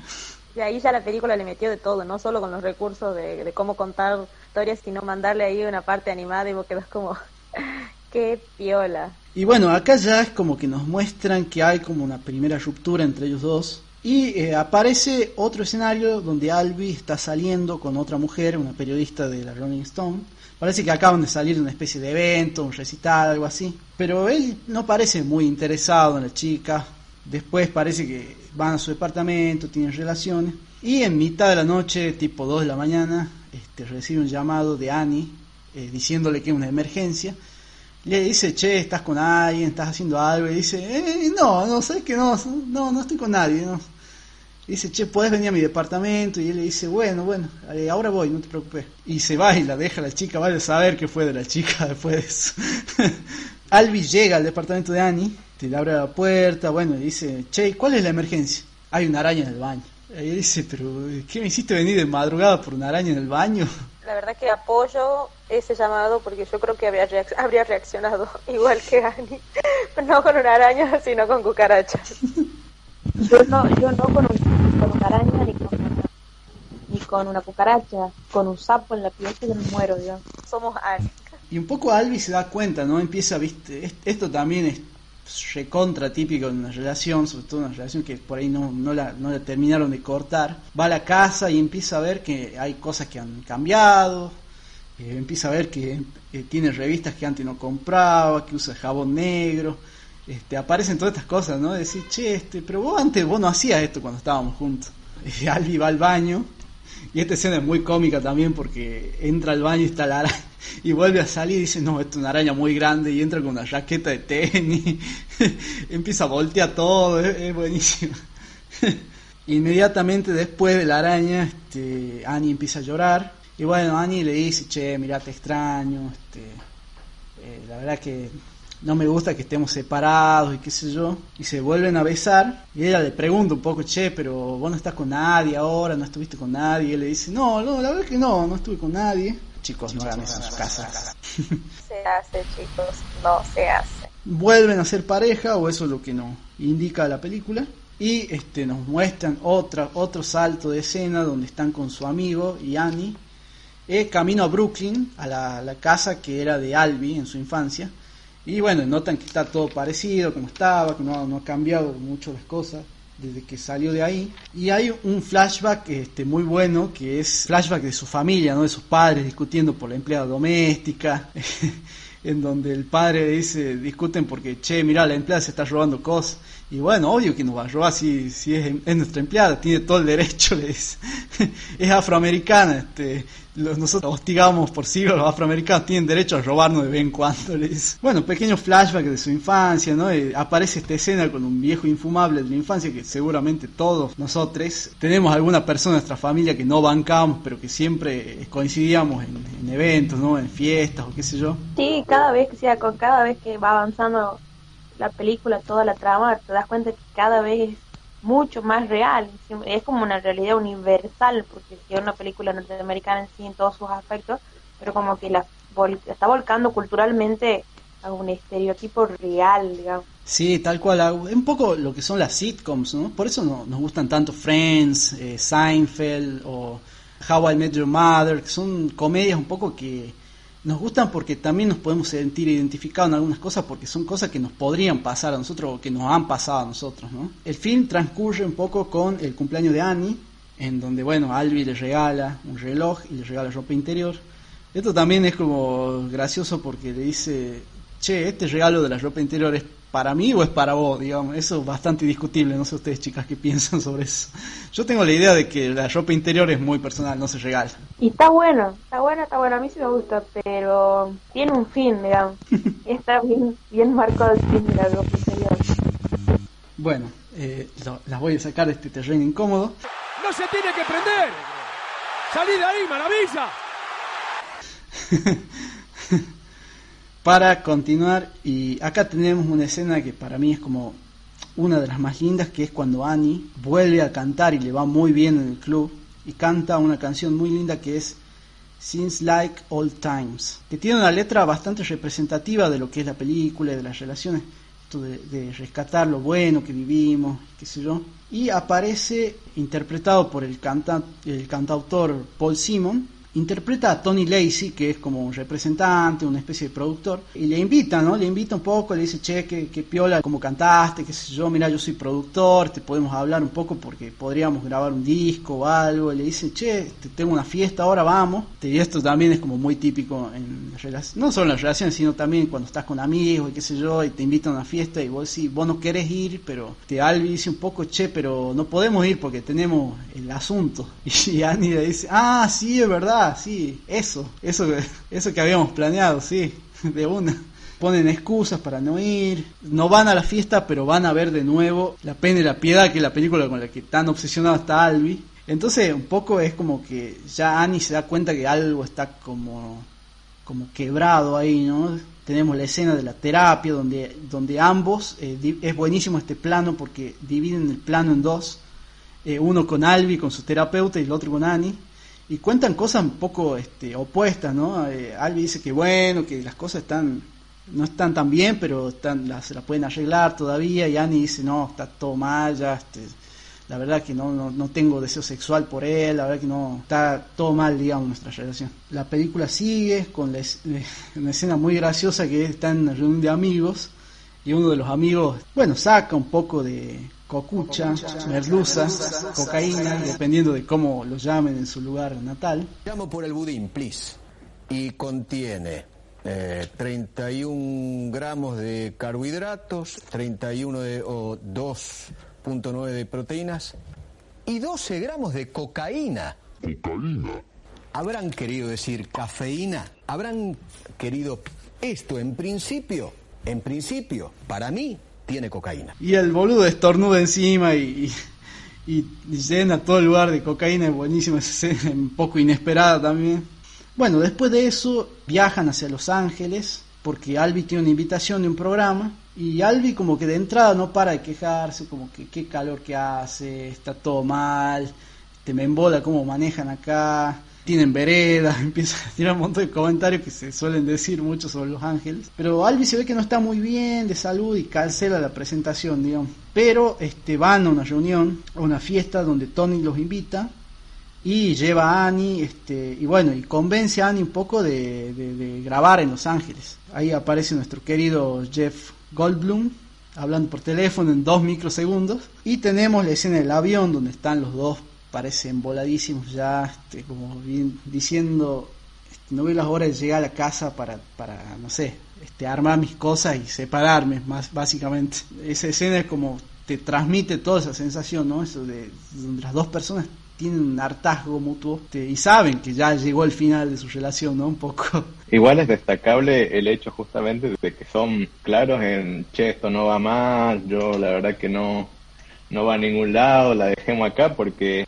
Y ahí ya la película le metió de todo, no solo con los recursos de, de cómo contar historias, sino mandarle ahí una parte animada y vos quedás como, (laughs) qué piola. Y bueno, acá ya es como que nos muestran que hay como una primera ruptura entre ellos dos. Y eh, aparece otro escenario donde Albi está saliendo con otra mujer, una periodista de la Rolling Stone. Parece que acaban de salir de una especie de evento, un recital, algo así. Pero él no parece muy interesado en la chica. Después parece que van a su departamento, tienen relaciones. Y en mitad de la noche, tipo 2 de la mañana, este, recibe un llamado de Annie eh, diciéndole que es una emergencia. Le dice, che, estás con alguien, estás haciendo algo. Y dice, eh, no, no, sabes que no, no, no estoy con nadie. Dice, che, ¿podés venir a mi departamento? Y él le dice, bueno, bueno, eh, ahora voy, no te preocupes. Y se va y la deja la chica, vale a saber qué fue de la chica (laughs) después. (laughs) Albi llega al departamento de Annie, te le abre la puerta, bueno, y dice, che, ¿cuál es la emergencia? Hay una araña en el baño. Ahí dice, pero ¿qué me hiciste venir de madrugada por una araña en el baño? (laughs) La verdad que apoyo ese llamado porque yo creo que habría, habría reaccionado igual que Ani. No con una araña, sino con cucarachas. Yo no, yo no con, un, con una araña ni con una, ni con una cucaracha, con un sapo en la piel que me muero, digamos. Somos Ani. Y un poco Albi se da cuenta, ¿no? Empieza, viste, esto también es recontra típico en una relación, sobre todo en una relación que por ahí no, no, la, no la terminaron de cortar. Va a la casa y empieza a ver que hay cosas que han cambiado, eh, empieza a ver que eh, tiene revistas que antes no compraba, que usa jabón negro. Este, aparecen todas estas cosas, ¿no? Decir, che, este, pero vos antes vos no hacías esto cuando estábamos juntos. (laughs) Y Albi va al baño y esta escena es muy cómica también porque entra al baño y está la araña y vuelve a salir y dice, no, esto es una araña muy grande y entra con una raqueta de tenis, (laughs) empieza a voltear todo, es, buenísimo. (laughs) Inmediatamente después de la araña, este, Annie empieza a llorar y bueno, Annie le dice, che, mira, te extraño, este, eh, la verdad que no me gusta que estemos separados y qué sé yo. Y se vuelven a besar y ella le pregunta un poco, che, pero vos no estás con nadie ahora, no estuviste con nadie. Y él le dice, no, no, la verdad que no, no estuve con nadie. Chicos, no hagan eso en su casa. (laughs) Se hace, chicos, no se hace. Vuelven a ser pareja, o eso es lo que nos indica la película. Y este, nos muestran otra, otro salto de escena donde están con su amigo y Annie. Eh, camino a Brooklyn, a la, la casa que era de Albi en su infancia y bueno, notan que está todo parecido, como estaba, que no, no ha cambiado mucho las cosas desde que salió de ahí. Y hay un flashback este, muy bueno, que es flashback de su familia, ¿no? de sus padres discutiendo por la empleada doméstica, (laughs) en donde el padre dice, discuten porque, che, mira, la empleada se está robando cosas. Y bueno, obvio que nos va a robar si, si es, es nuestra empleada, tiene todo el derecho, le dice. (laughs) es afroamericana, este, nosotros hostigamos por siglos, los afroamericanos tienen derecho a robarnos de vez en cuando. Les... Bueno, pequeño flashback de su infancia, ¿no? Eh, aparece esta escena con un viejo infumable de la infancia que seguramente todos nosotros tenemos alguna persona de nuestra familia que no bancamos, pero que siempre eh, coincidíamos en, eventos, ¿no? En fiestas o qué sé yo. Sí, cada vez que sea, con cada vez que va avanzando la película, toda la trama, te das cuenta que cada vez es mucho más real. Es como una realidad universal, porque es una película norteamericana en sí en todos sus aspectos, pero como que la está volcando culturalmente a un estereotipo real, digamos. Sí, tal cual. Un poco lo que son las sitcoms, ¿no? Por eso nos gustan tanto Friends, eh, Seinfeld o How I Met Your Mother, que son comedias un poco que nos gustan porque también nos podemos sentir identificados en algunas cosas porque son cosas que nos podrían pasar a nosotros o que nos han pasado a nosotros. ¿no? El film transcurre un poco con el cumpleaños de Annie, en donde, bueno, Albi le regala un reloj y le regala ropa interior. Esto también es como gracioso porque le dice, che, este regalo de la ropa interior es para mí o es para vos, digamos. Eso es bastante discutible, no sé ustedes chicas qué (laughs) piensan sobre eso. Yo tengo la idea de que la ropa interior es muy personal, no se regala. Y está bueno, está bueno, está bueno, a mí sí me gusta, pero tiene un fin, digamos. (laughs) está bien, bien marcado el fin de la ropa interior. Bueno, eh, las voy a sacar de este terreno incómodo. ¡No se tiene que prender! ¡Salí de ahí, maravilla! (laughs) para continuar y acá tenemos una escena que para mí es como una de las más lindas que es cuando Annie vuelve a cantar y le va muy bien en el club y canta una canción muy linda que es Since Like Old Times que tiene una letra bastante representativa de lo que es la película y de las relaciones esto de, rescatar lo bueno que vivimos qué sé yo. Y aparece interpretado por el, canta, el cantautor Paul Simon interpreta a Tony Lacey, que es como un representante, una especie de productor, y le invita, ¿no? Le invita un poco, le dice, che, que, piola, como cantaste, qué sé yo, mira, yo soy productor, te podemos hablar un poco porque podríamos grabar un disco o algo, y le dice, che, te tengo una fiesta, ahora vamos, y esto también es como muy típico en no solo en las relaciones, sino también cuando estás con amigos y qué sé yo, y te invitan a una fiesta y vos decís, vos no querés ir, pero te Albi dice un poco, che, pero no podemos ir porque tenemos el asunto, (laughs) y Annie le dice, ah, sí, es verdad, sí, eso, eso, eso que habíamos planeado, sí, de una. Ponen excusas para no ir, no van a la fiesta, pero van a ver de nuevo La Pena y la Piedad, que es la película con la que tan obsesionado está Albi. Entonces, un poco es como que ya Annie se da cuenta que algo está como, como quebrado ahí, ¿no? Tenemos la escena de la terapia donde, donde ambos, eh, es buenísimo este plano porque dividen el plano en dos eh, uno con Albi, con su terapeuta, y el otro con Annie, y cuentan cosas un poco este, opuestas, ¿no? Eh, Albi dice que bueno, que las cosas están no están tan bien, pero están, se la pueden arreglar todavía, y Annie dice, no, está todo mal, ya, este, la verdad que no, no, no, tengo deseo sexual por él, la verdad que no, está todo mal, digamos, nuestra relación. La película sigue con la, una escena muy graciosa que está en una reunión de amigos, y uno de los amigos, bueno, saca un poco de cocucha, merluza, cocaína, dependiendo de cómo lo llamen en su lugar natal. Llamo por el budín, please. Y contiene eh, 31 gramos de carbohidratos, 31 de, o 2.9 de proteínas y 12 gramos de cocaína. ¿Cocaína? ¿Habrán querido decir cafeína? ¿Habrán querido esto en principio? En principio, para mí, tiene cocaína. Y el boludo estornuda encima y, y, llena todo el lugar de cocaína, es buenísima esa un poco inesperada también. Bueno, después de eso viajan hacia Los Ángeles porque Albi tiene una invitación de un programa y Albi como que de entrada no para de quejarse, como que qué calor que hace, está todo mal, te me embola cómo manejan acá, tienen vereda, (laughs) empieza a tirar un montón de comentarios que se suelen decir mucho sobre Los Ángeles. Pero Albi se ve que no está muy bien de salud y cancela la presentación, digamos. Pero este, van a una reunión, a una fiesta donde Tony los invita y lleva a Annie, este, y bueno, y convence a Annie un poco de, de, de, grabar en Los Ángeles. Ahí aparece nuestro querido Jeff Goldblum, hablando por teléfono en dos microsegundos, y tenemos la escena del avión donde están los dos, parecen voladísimos ya, este, como bien diciendo, este, no veo las horas de llegar a la casa para, para no sé, este, armar mis cosas y separarme, más básicamente. Esa escena es como te transmite toda esa sensación, ¿no? Eso de donde las dos personas tienen un hartazgo mutuo y saben que ya llegó el final de su relación, ¿no? Un poco. (laughs) Igual es destacable el hecho justamente de que son claros en, che, esto no va más, yo la verdad que no, no va a ningún lado, la dejemos acá porque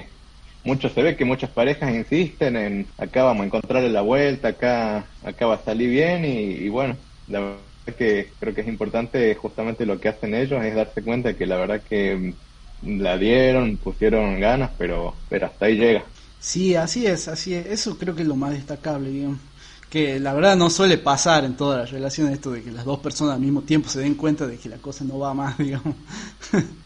mucho se ve que muchas parejas insisten en, acá vamos a encontrarle la vuelta, acá, acá va a salir bien y, bueno, la verdad que creo que es importante justamente lo que hacen ellos es darse cuenta que la verdad que la dieron, pusieron ganas, pero, pero hasta ahí llega. Sí, así es, así es. Eso creo que es lo más destacable, digamos. Que la verdad no suele pasar en todas las relaciones esto de que las dos personas al mismo tiempo se den cuenta de que la cosa no va más, (laughs) digamos.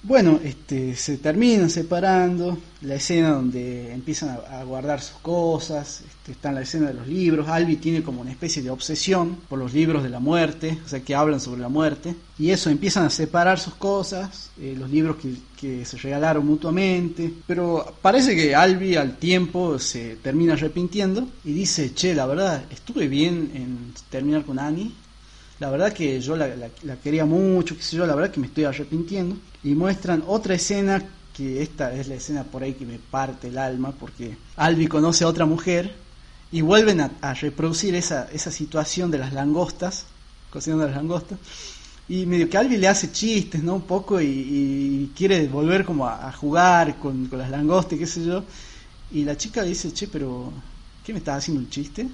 bueno, este, se terminan separando, la escena donde empiezan a, guardar sus cosas, este, está en la escena de los libros, Albi tiene como una especie de obsesión por los libros de la muerte, o sea que hablan sobre la muerte, y eso empiezan a separar sus cosas, eh, los libros que, que, se regalaron mutuamente, pero parece que Albi al tiempo se termina arrepintiendo y dice, che, la verdad, estuve bien en terminar con Annie, la verdad que yo la, la, la quería mucho, qué sé yo, la verdad que me estoy arrepintiendo, y muestran otra escena que esta es la escena por ahí que me parte el alma, porque Albi conoce a otra mujer y vuelven a, reproducir esa, esa situación de las langostas, cocinando las langostas, y medio que Albi le hace chistes, ¿no? Un poco y, quiere volver como a, a jugar con, con, las langostas, qué sé yo, y la chica dice, che, pero, ¿qué me estás haciendo un chiste?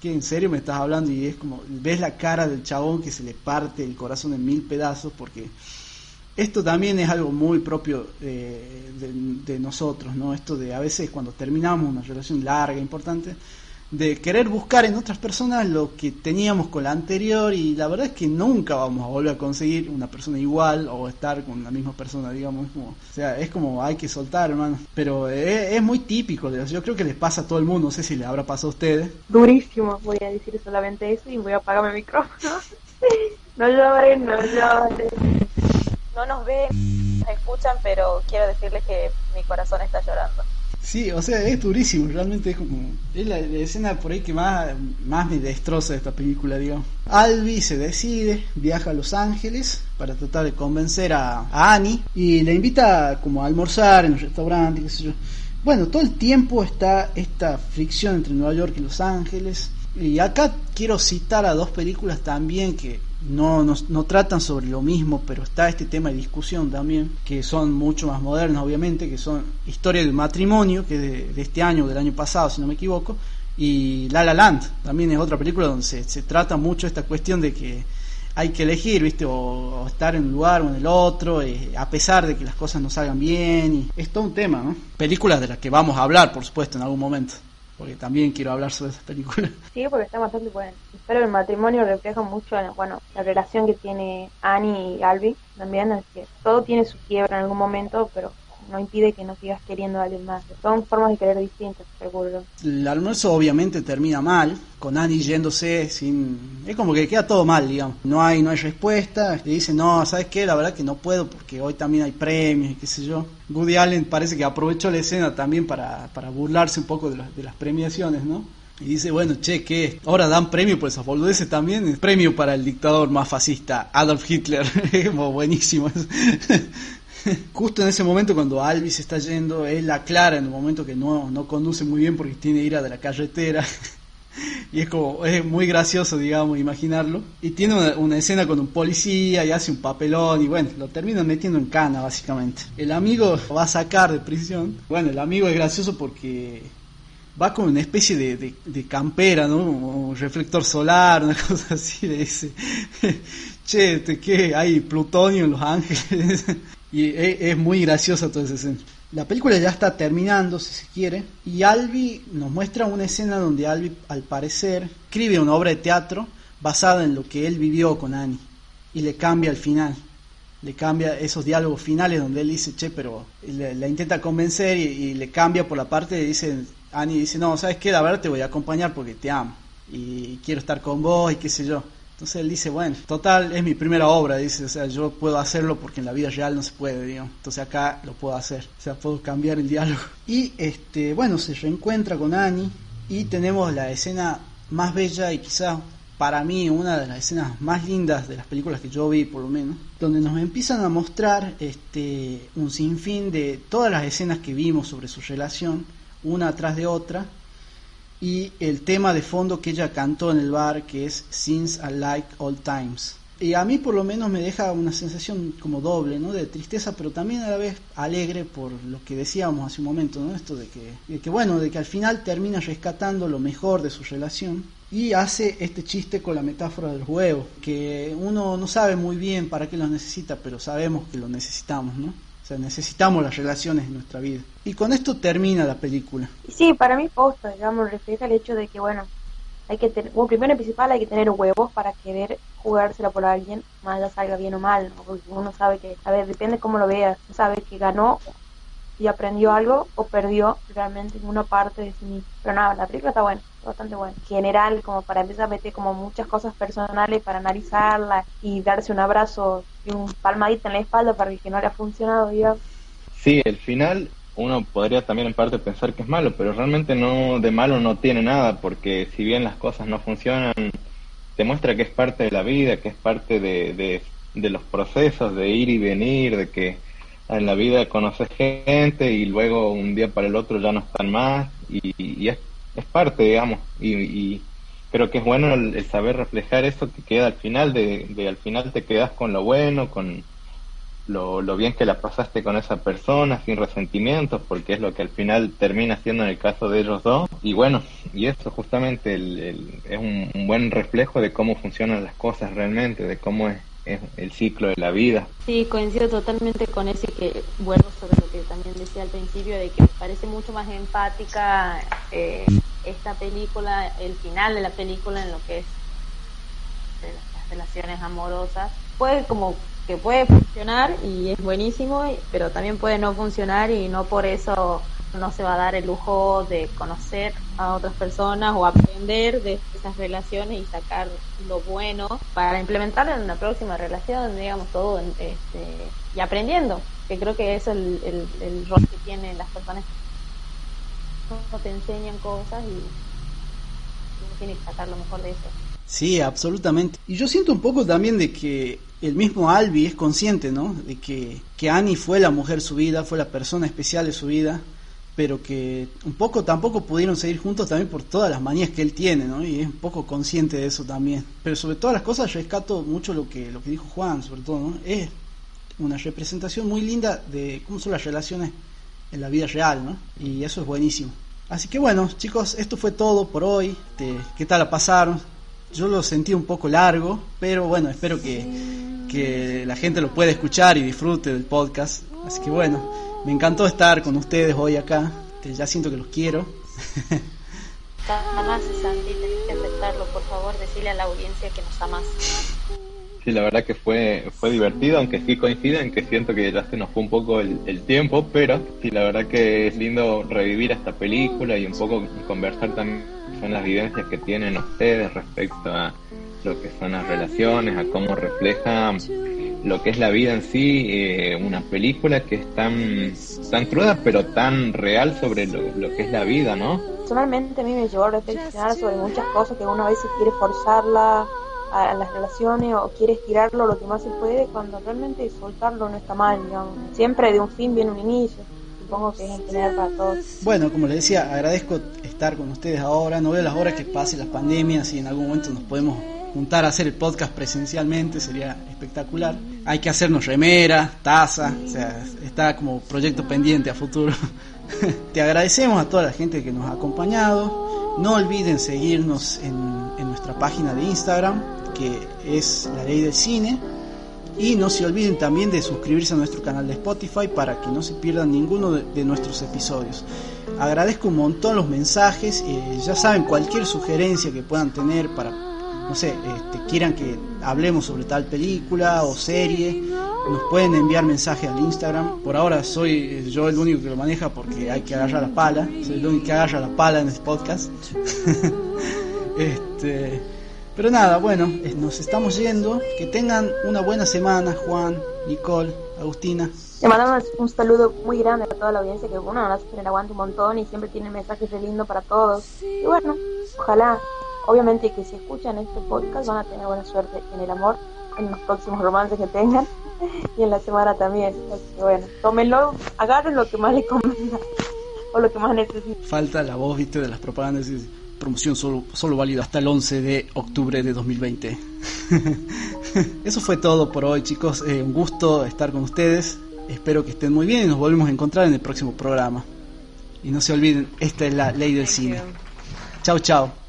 ¿Qué en serio me estás hablando? Y es como, ves la cara del chabón que se le parte el corazón en mil pedazos porque esto también es algo muy propio eh, de, de, nosotros, ¿no? Esto de a veces cuando terminamos una relación larga, importante, de querer buscar en otras personas lo que teníamos con la anterior y la verdad es que nunca vamos a volver a conseguir una persona igual o estar con la misma persona, digamos, como, o sea, es como hay que soltar, hermano, pero es, es muy típico, yo creo que les pasa a todo el mundo, no sé si les habrá pasado a ustedes. Durísimo, voy a decir solamente eso y voy a apagar mi micrófono. (laughs) no lloren, no lloren no nos ven, nos escuchan, pero quiero decirles que mi corazón está llorando. Sí, o sea, es durísimo, realmente es como... Es la, la, escena por ahí que más, más me destroza de esta película, digamos. Albi se decide, viaja a Los Ángeles para tratar de convencer a, Annie y le invita como a almorzar en un restaurante, qué sé yo. Bueno, todo el tiempo está esta fricción entre Nueva York y Los Ángeles. Y acá quiero citar a dos películas también que no, no, no, tratan sobre lo mismo, pero está este tema de discusión también, que son mucho más modernos, obviamente, que son Historia del Matrimonio, que de, de este año, del año pasado, si no me equivoco, y La La Land, también es otra película donde se, se trata mucho esta cuestión de que hay que elegir, ¿viste? O, estar en un lugar o en el otro, eh, a pesar de que las cosas no salgan bien. Y es todo un tema, ¿no? Películas de las que vamos a hablar, por supuesto, en algún momento. Porque también quiero hablar sobre esas películas. (laughs) Sí, porque está bastante bueno. Pero el matrimonio refleja mucho, bueno, la relación que tiene Annie y Albi. También es que todo tiene su quiebra en algún momento, pero no impide que no sigas queriendo a alguien más. Son formas de querer distintas, seguro. El almuerzo obviamente termina mal, con Annie yéndose sin... Es como que queda todo mal, digamos. No hay, no hay respuesta. Le dice, no, ¿sabes qué? La verdad que no puedo porque hoy también hay premios qué sé yo. Woody Allen parece que aprovechó la escena también para, para burlarse un poco de, de las premiaciones, ¿no? Y dice, bueno, che, ¿qué? Ahora dan premio por esas boludeces también. Premio para el dictador más fascista, Adolf Hitler. (laughs) buenísimo. (laughs) Justo en ese momento cuando Albi se está yendo, él aclara en un momento que no, no conduce muy bien porque tiene ira de la carretera. (laughs) y es como, es muy gracioso, digamos, imaginarlo. Y tiene una, escena con un policía y hace un papelón y bueno, lo terminan metiendo en cana, básicamente. El amigo va a sacar de prisión. Bueno, el amigo es gracioso porque va con una especie de, de, campera, ¿no? Un reflector solar, una (laughs) cosa así, le dice, che, ¿qué? Hay plutonio en Los Ángeles. Y es, muy graciosa toda esa escena. La película ya está terminando, si se quiere, y Albi nos muestra una escena donde Albi, al parecer, escribe una obra de teatro basada en lo que él vivió con Annie, y le cambia el final. Le cambia esos diálogos finales donde él dice, che, pero la intenta convencer y, le cambia por la parte de dice, Annie dice, no, ¿sabes qué? La verdad te voy a acompañar porque te amo y quiero estar con vos y qué sé yo. Entonces él dice, bueno, total, es mi primera obra, dice, o sea, yo puedo hacerlo porque en la vida real no se puede, digamos. Entonces acá lo puedo hacer, o sea, puedo cambiar el diálogo. (laughs) Y, este, bueno, se reencuentra con Annie y tenemos la escena más bella y quizás para mí una de las escenas más lindas de las películas que yo vi, por lo menos, donde nos empiezan a mostrar este, un sinfín de todas las escenas que vimos sobre su relación, una atrás de otra, y el tema de fondo que ella cantó en el bar que es Since I Like All Times. Y a mí por lo menos me deja una sensación como doble, ¿no? De tristeza, pero también a la vez alegre por lo que decíamos hace un momento, ¿no? Esto de que, de que bueno, de que al final termina rescatando lo mejor de su relación y hace este chiste con la metáfora de los huevos, que uno no sabe muy bien para qué los necesita, pero sabemos que lo necesitamos, ¿no? Necesitamos las relaciones en nuestra vida. Y con esto termina la película. Sí, para mí posta, digamos, refleja el hecho de que, bueno, hay que tener, bueno, primero y principal hay que tener huevos para querer jugársela por alguien, más ya salga bien o mal, porque uno sabe que, a ver, depende cómo lo veas, sabe que ganó y aprendió algo o perdió realmente en una parte de sí mismo. Pero nada, la película está buena bastante bueno. General, como para empezar a meter como muchas cosas personales para analizarla y darse un abrazo y un palmadito en la espalda para que no le ha funcionado, digamos. Sí, el final uno podría también en parte pensar que es malo, pero realmente no de malo no tiene nada, porque si bien las cosas no funcionan, te muestra que es parte de la vida, que es parte de, de, los procesos de ir y venir, de que en la vida conoces gente y luego un día para el otro ya no están más y, y es es parte, digamos, y, creo que es bueno el, saber reflejar eso que queda al final, de, al final te quedas con lo bueno, con lo, lo, bien que la pasaste con esa persona, sin resentimientos, porque es lo que al final termina siendo en el caso de ellos dos. Y bueno, y eso justamente es un buen reflejo de cómo funcionan las cosas realmente, de cómo es es el ciclo de la vida. Sí, coincido totalmente con ese que vuelvo sobre lo que también decía al principio, de que parece mucho más empática eh, esta película, el final de la película en lo que es las relaciones amorosas. Puede como que puede funcionar y es buenísimo, pero también puede no funcionar y no por eso no se va a dar el lujo de conocer a otras personas o aprender de esas relaciones y sacar lo bueno para implementarlo en una próxima relación, digamos, todo este, y aprendiendo, que creo que eso es el, el, rol que tienen las personas que te enseñan cosas y uno tiene que sacar lo mejor de eso. Sí, absolutamente. Y yo siento un poco también de que el mismo Albi es consciente, ¿no? De que, que Annie fue la mujer su vida, fue la persona especial de su vida pero que un poco tampoco pudieron seguir juntos también por todas las manías que él tiene, ¿no? Y es un poco consciente de eso también. Pero sobre todas las cosas rescato mucho lo que, lo que dijo Juan, sobre todo, ¿no? Es una representación muy linda de cómo son las relaciones en la vida real, ¿no? Y eso es buenísimo. Así que bueno, chicos, esto fue todo por hoy. Este, ¿Qué tal la pasaron? Yo lo sentí un poco largo, pero bueno, espero que, que la gente lo pueda escuchar y disfrute del podcast. Así que bueno, me encantó estar con ustedes hoy acá. que Ya siento que los quiero. Santi, tenés que aceptarlo, por favor, decirle a la audiencia que nos amas. Sí, la verdad que fue, fue divertido, aunque sí coincide en que siento que ya se nos fue un poco el, el tiempo, pero sí, la verdad que es lindo revivir esta película y un poco conversar también con las vivencias que tienen ustedes respecto a lo que son las relaciones, a cómo refleja lo que es la vida en sí, eh, una película que es tan, tan cruda pero tan real sobre lo, lo que es la vida, ¿no? Personalmente a mí me llevó a reflexionar sobre muchas cosas que uno a veces quiere forzarla a, a las relaciones o quiere estirarlo lo que más se puede cuando realmente soltarlo no está mal, digamos. Siempre de un fin viene un inicio. Supongo que es en general para todos. Bueno, como les decía, agradezco estar con ustedes ahora. No veo las horas que pase las pandemias y en algún momento nos podemos juntar a hacer el podcast presencialmente, sería espectacular. Hay que hacernos remera, taza, o sea, está como proyecto pendiente a futuro. (laughs) Te agradecemos a toda la gente que nos ha acompañado. No olviden seguirnos en, en nuestra página de Instagram, que es La Ley del Cine. Y no se olviden también de suscribirse a nuestro canal de Spotify para que no se pierdan ninguno de, de nuestros episodios. Agradezco un montón los mensajes. eh, ya saben, cualquier sugerencia que puedan tener para, no sé, este, quieran que hablemos sobre tal película o serie, nos pueden enviar mensaje al Instagram. Por ahora soy eh, yo el único que lo maneja porque hay que agarrar la pala. Soy el único que agarra la pala en este podcast. (laughs) este, pero nada, bueno, nos estamos yendo. Que tengan una buena semana, Juan, Nicole, Agustina. Le mandamos un saludo muy grande a toda la audiencia que bueno, nos hacen el aguante un montón y siempre tienen mensajes de lindo para todos. Y bueno, ojalá, obviamente que si escuchan este podcast van a tener buena suerte en el amor, en los próximos romances que tengan (laughs) y en la semana también. Así que bueno, tómenlo, agarren lo que más les convenga (laughs) o lo que más necesiten. Falta la voz, viste, de las propagandas. dice, Promoción solo, solo válida hasta el 11 de octubre de 2020. (laughs) Eso fue todo por hoy, chicos. Eh, un gusto estar con ustedes. Espero que estén muy bien y nos volvemos a encontrar en el próximo programa. Y no se olviden, esta es la ley del cine. Chao, chao.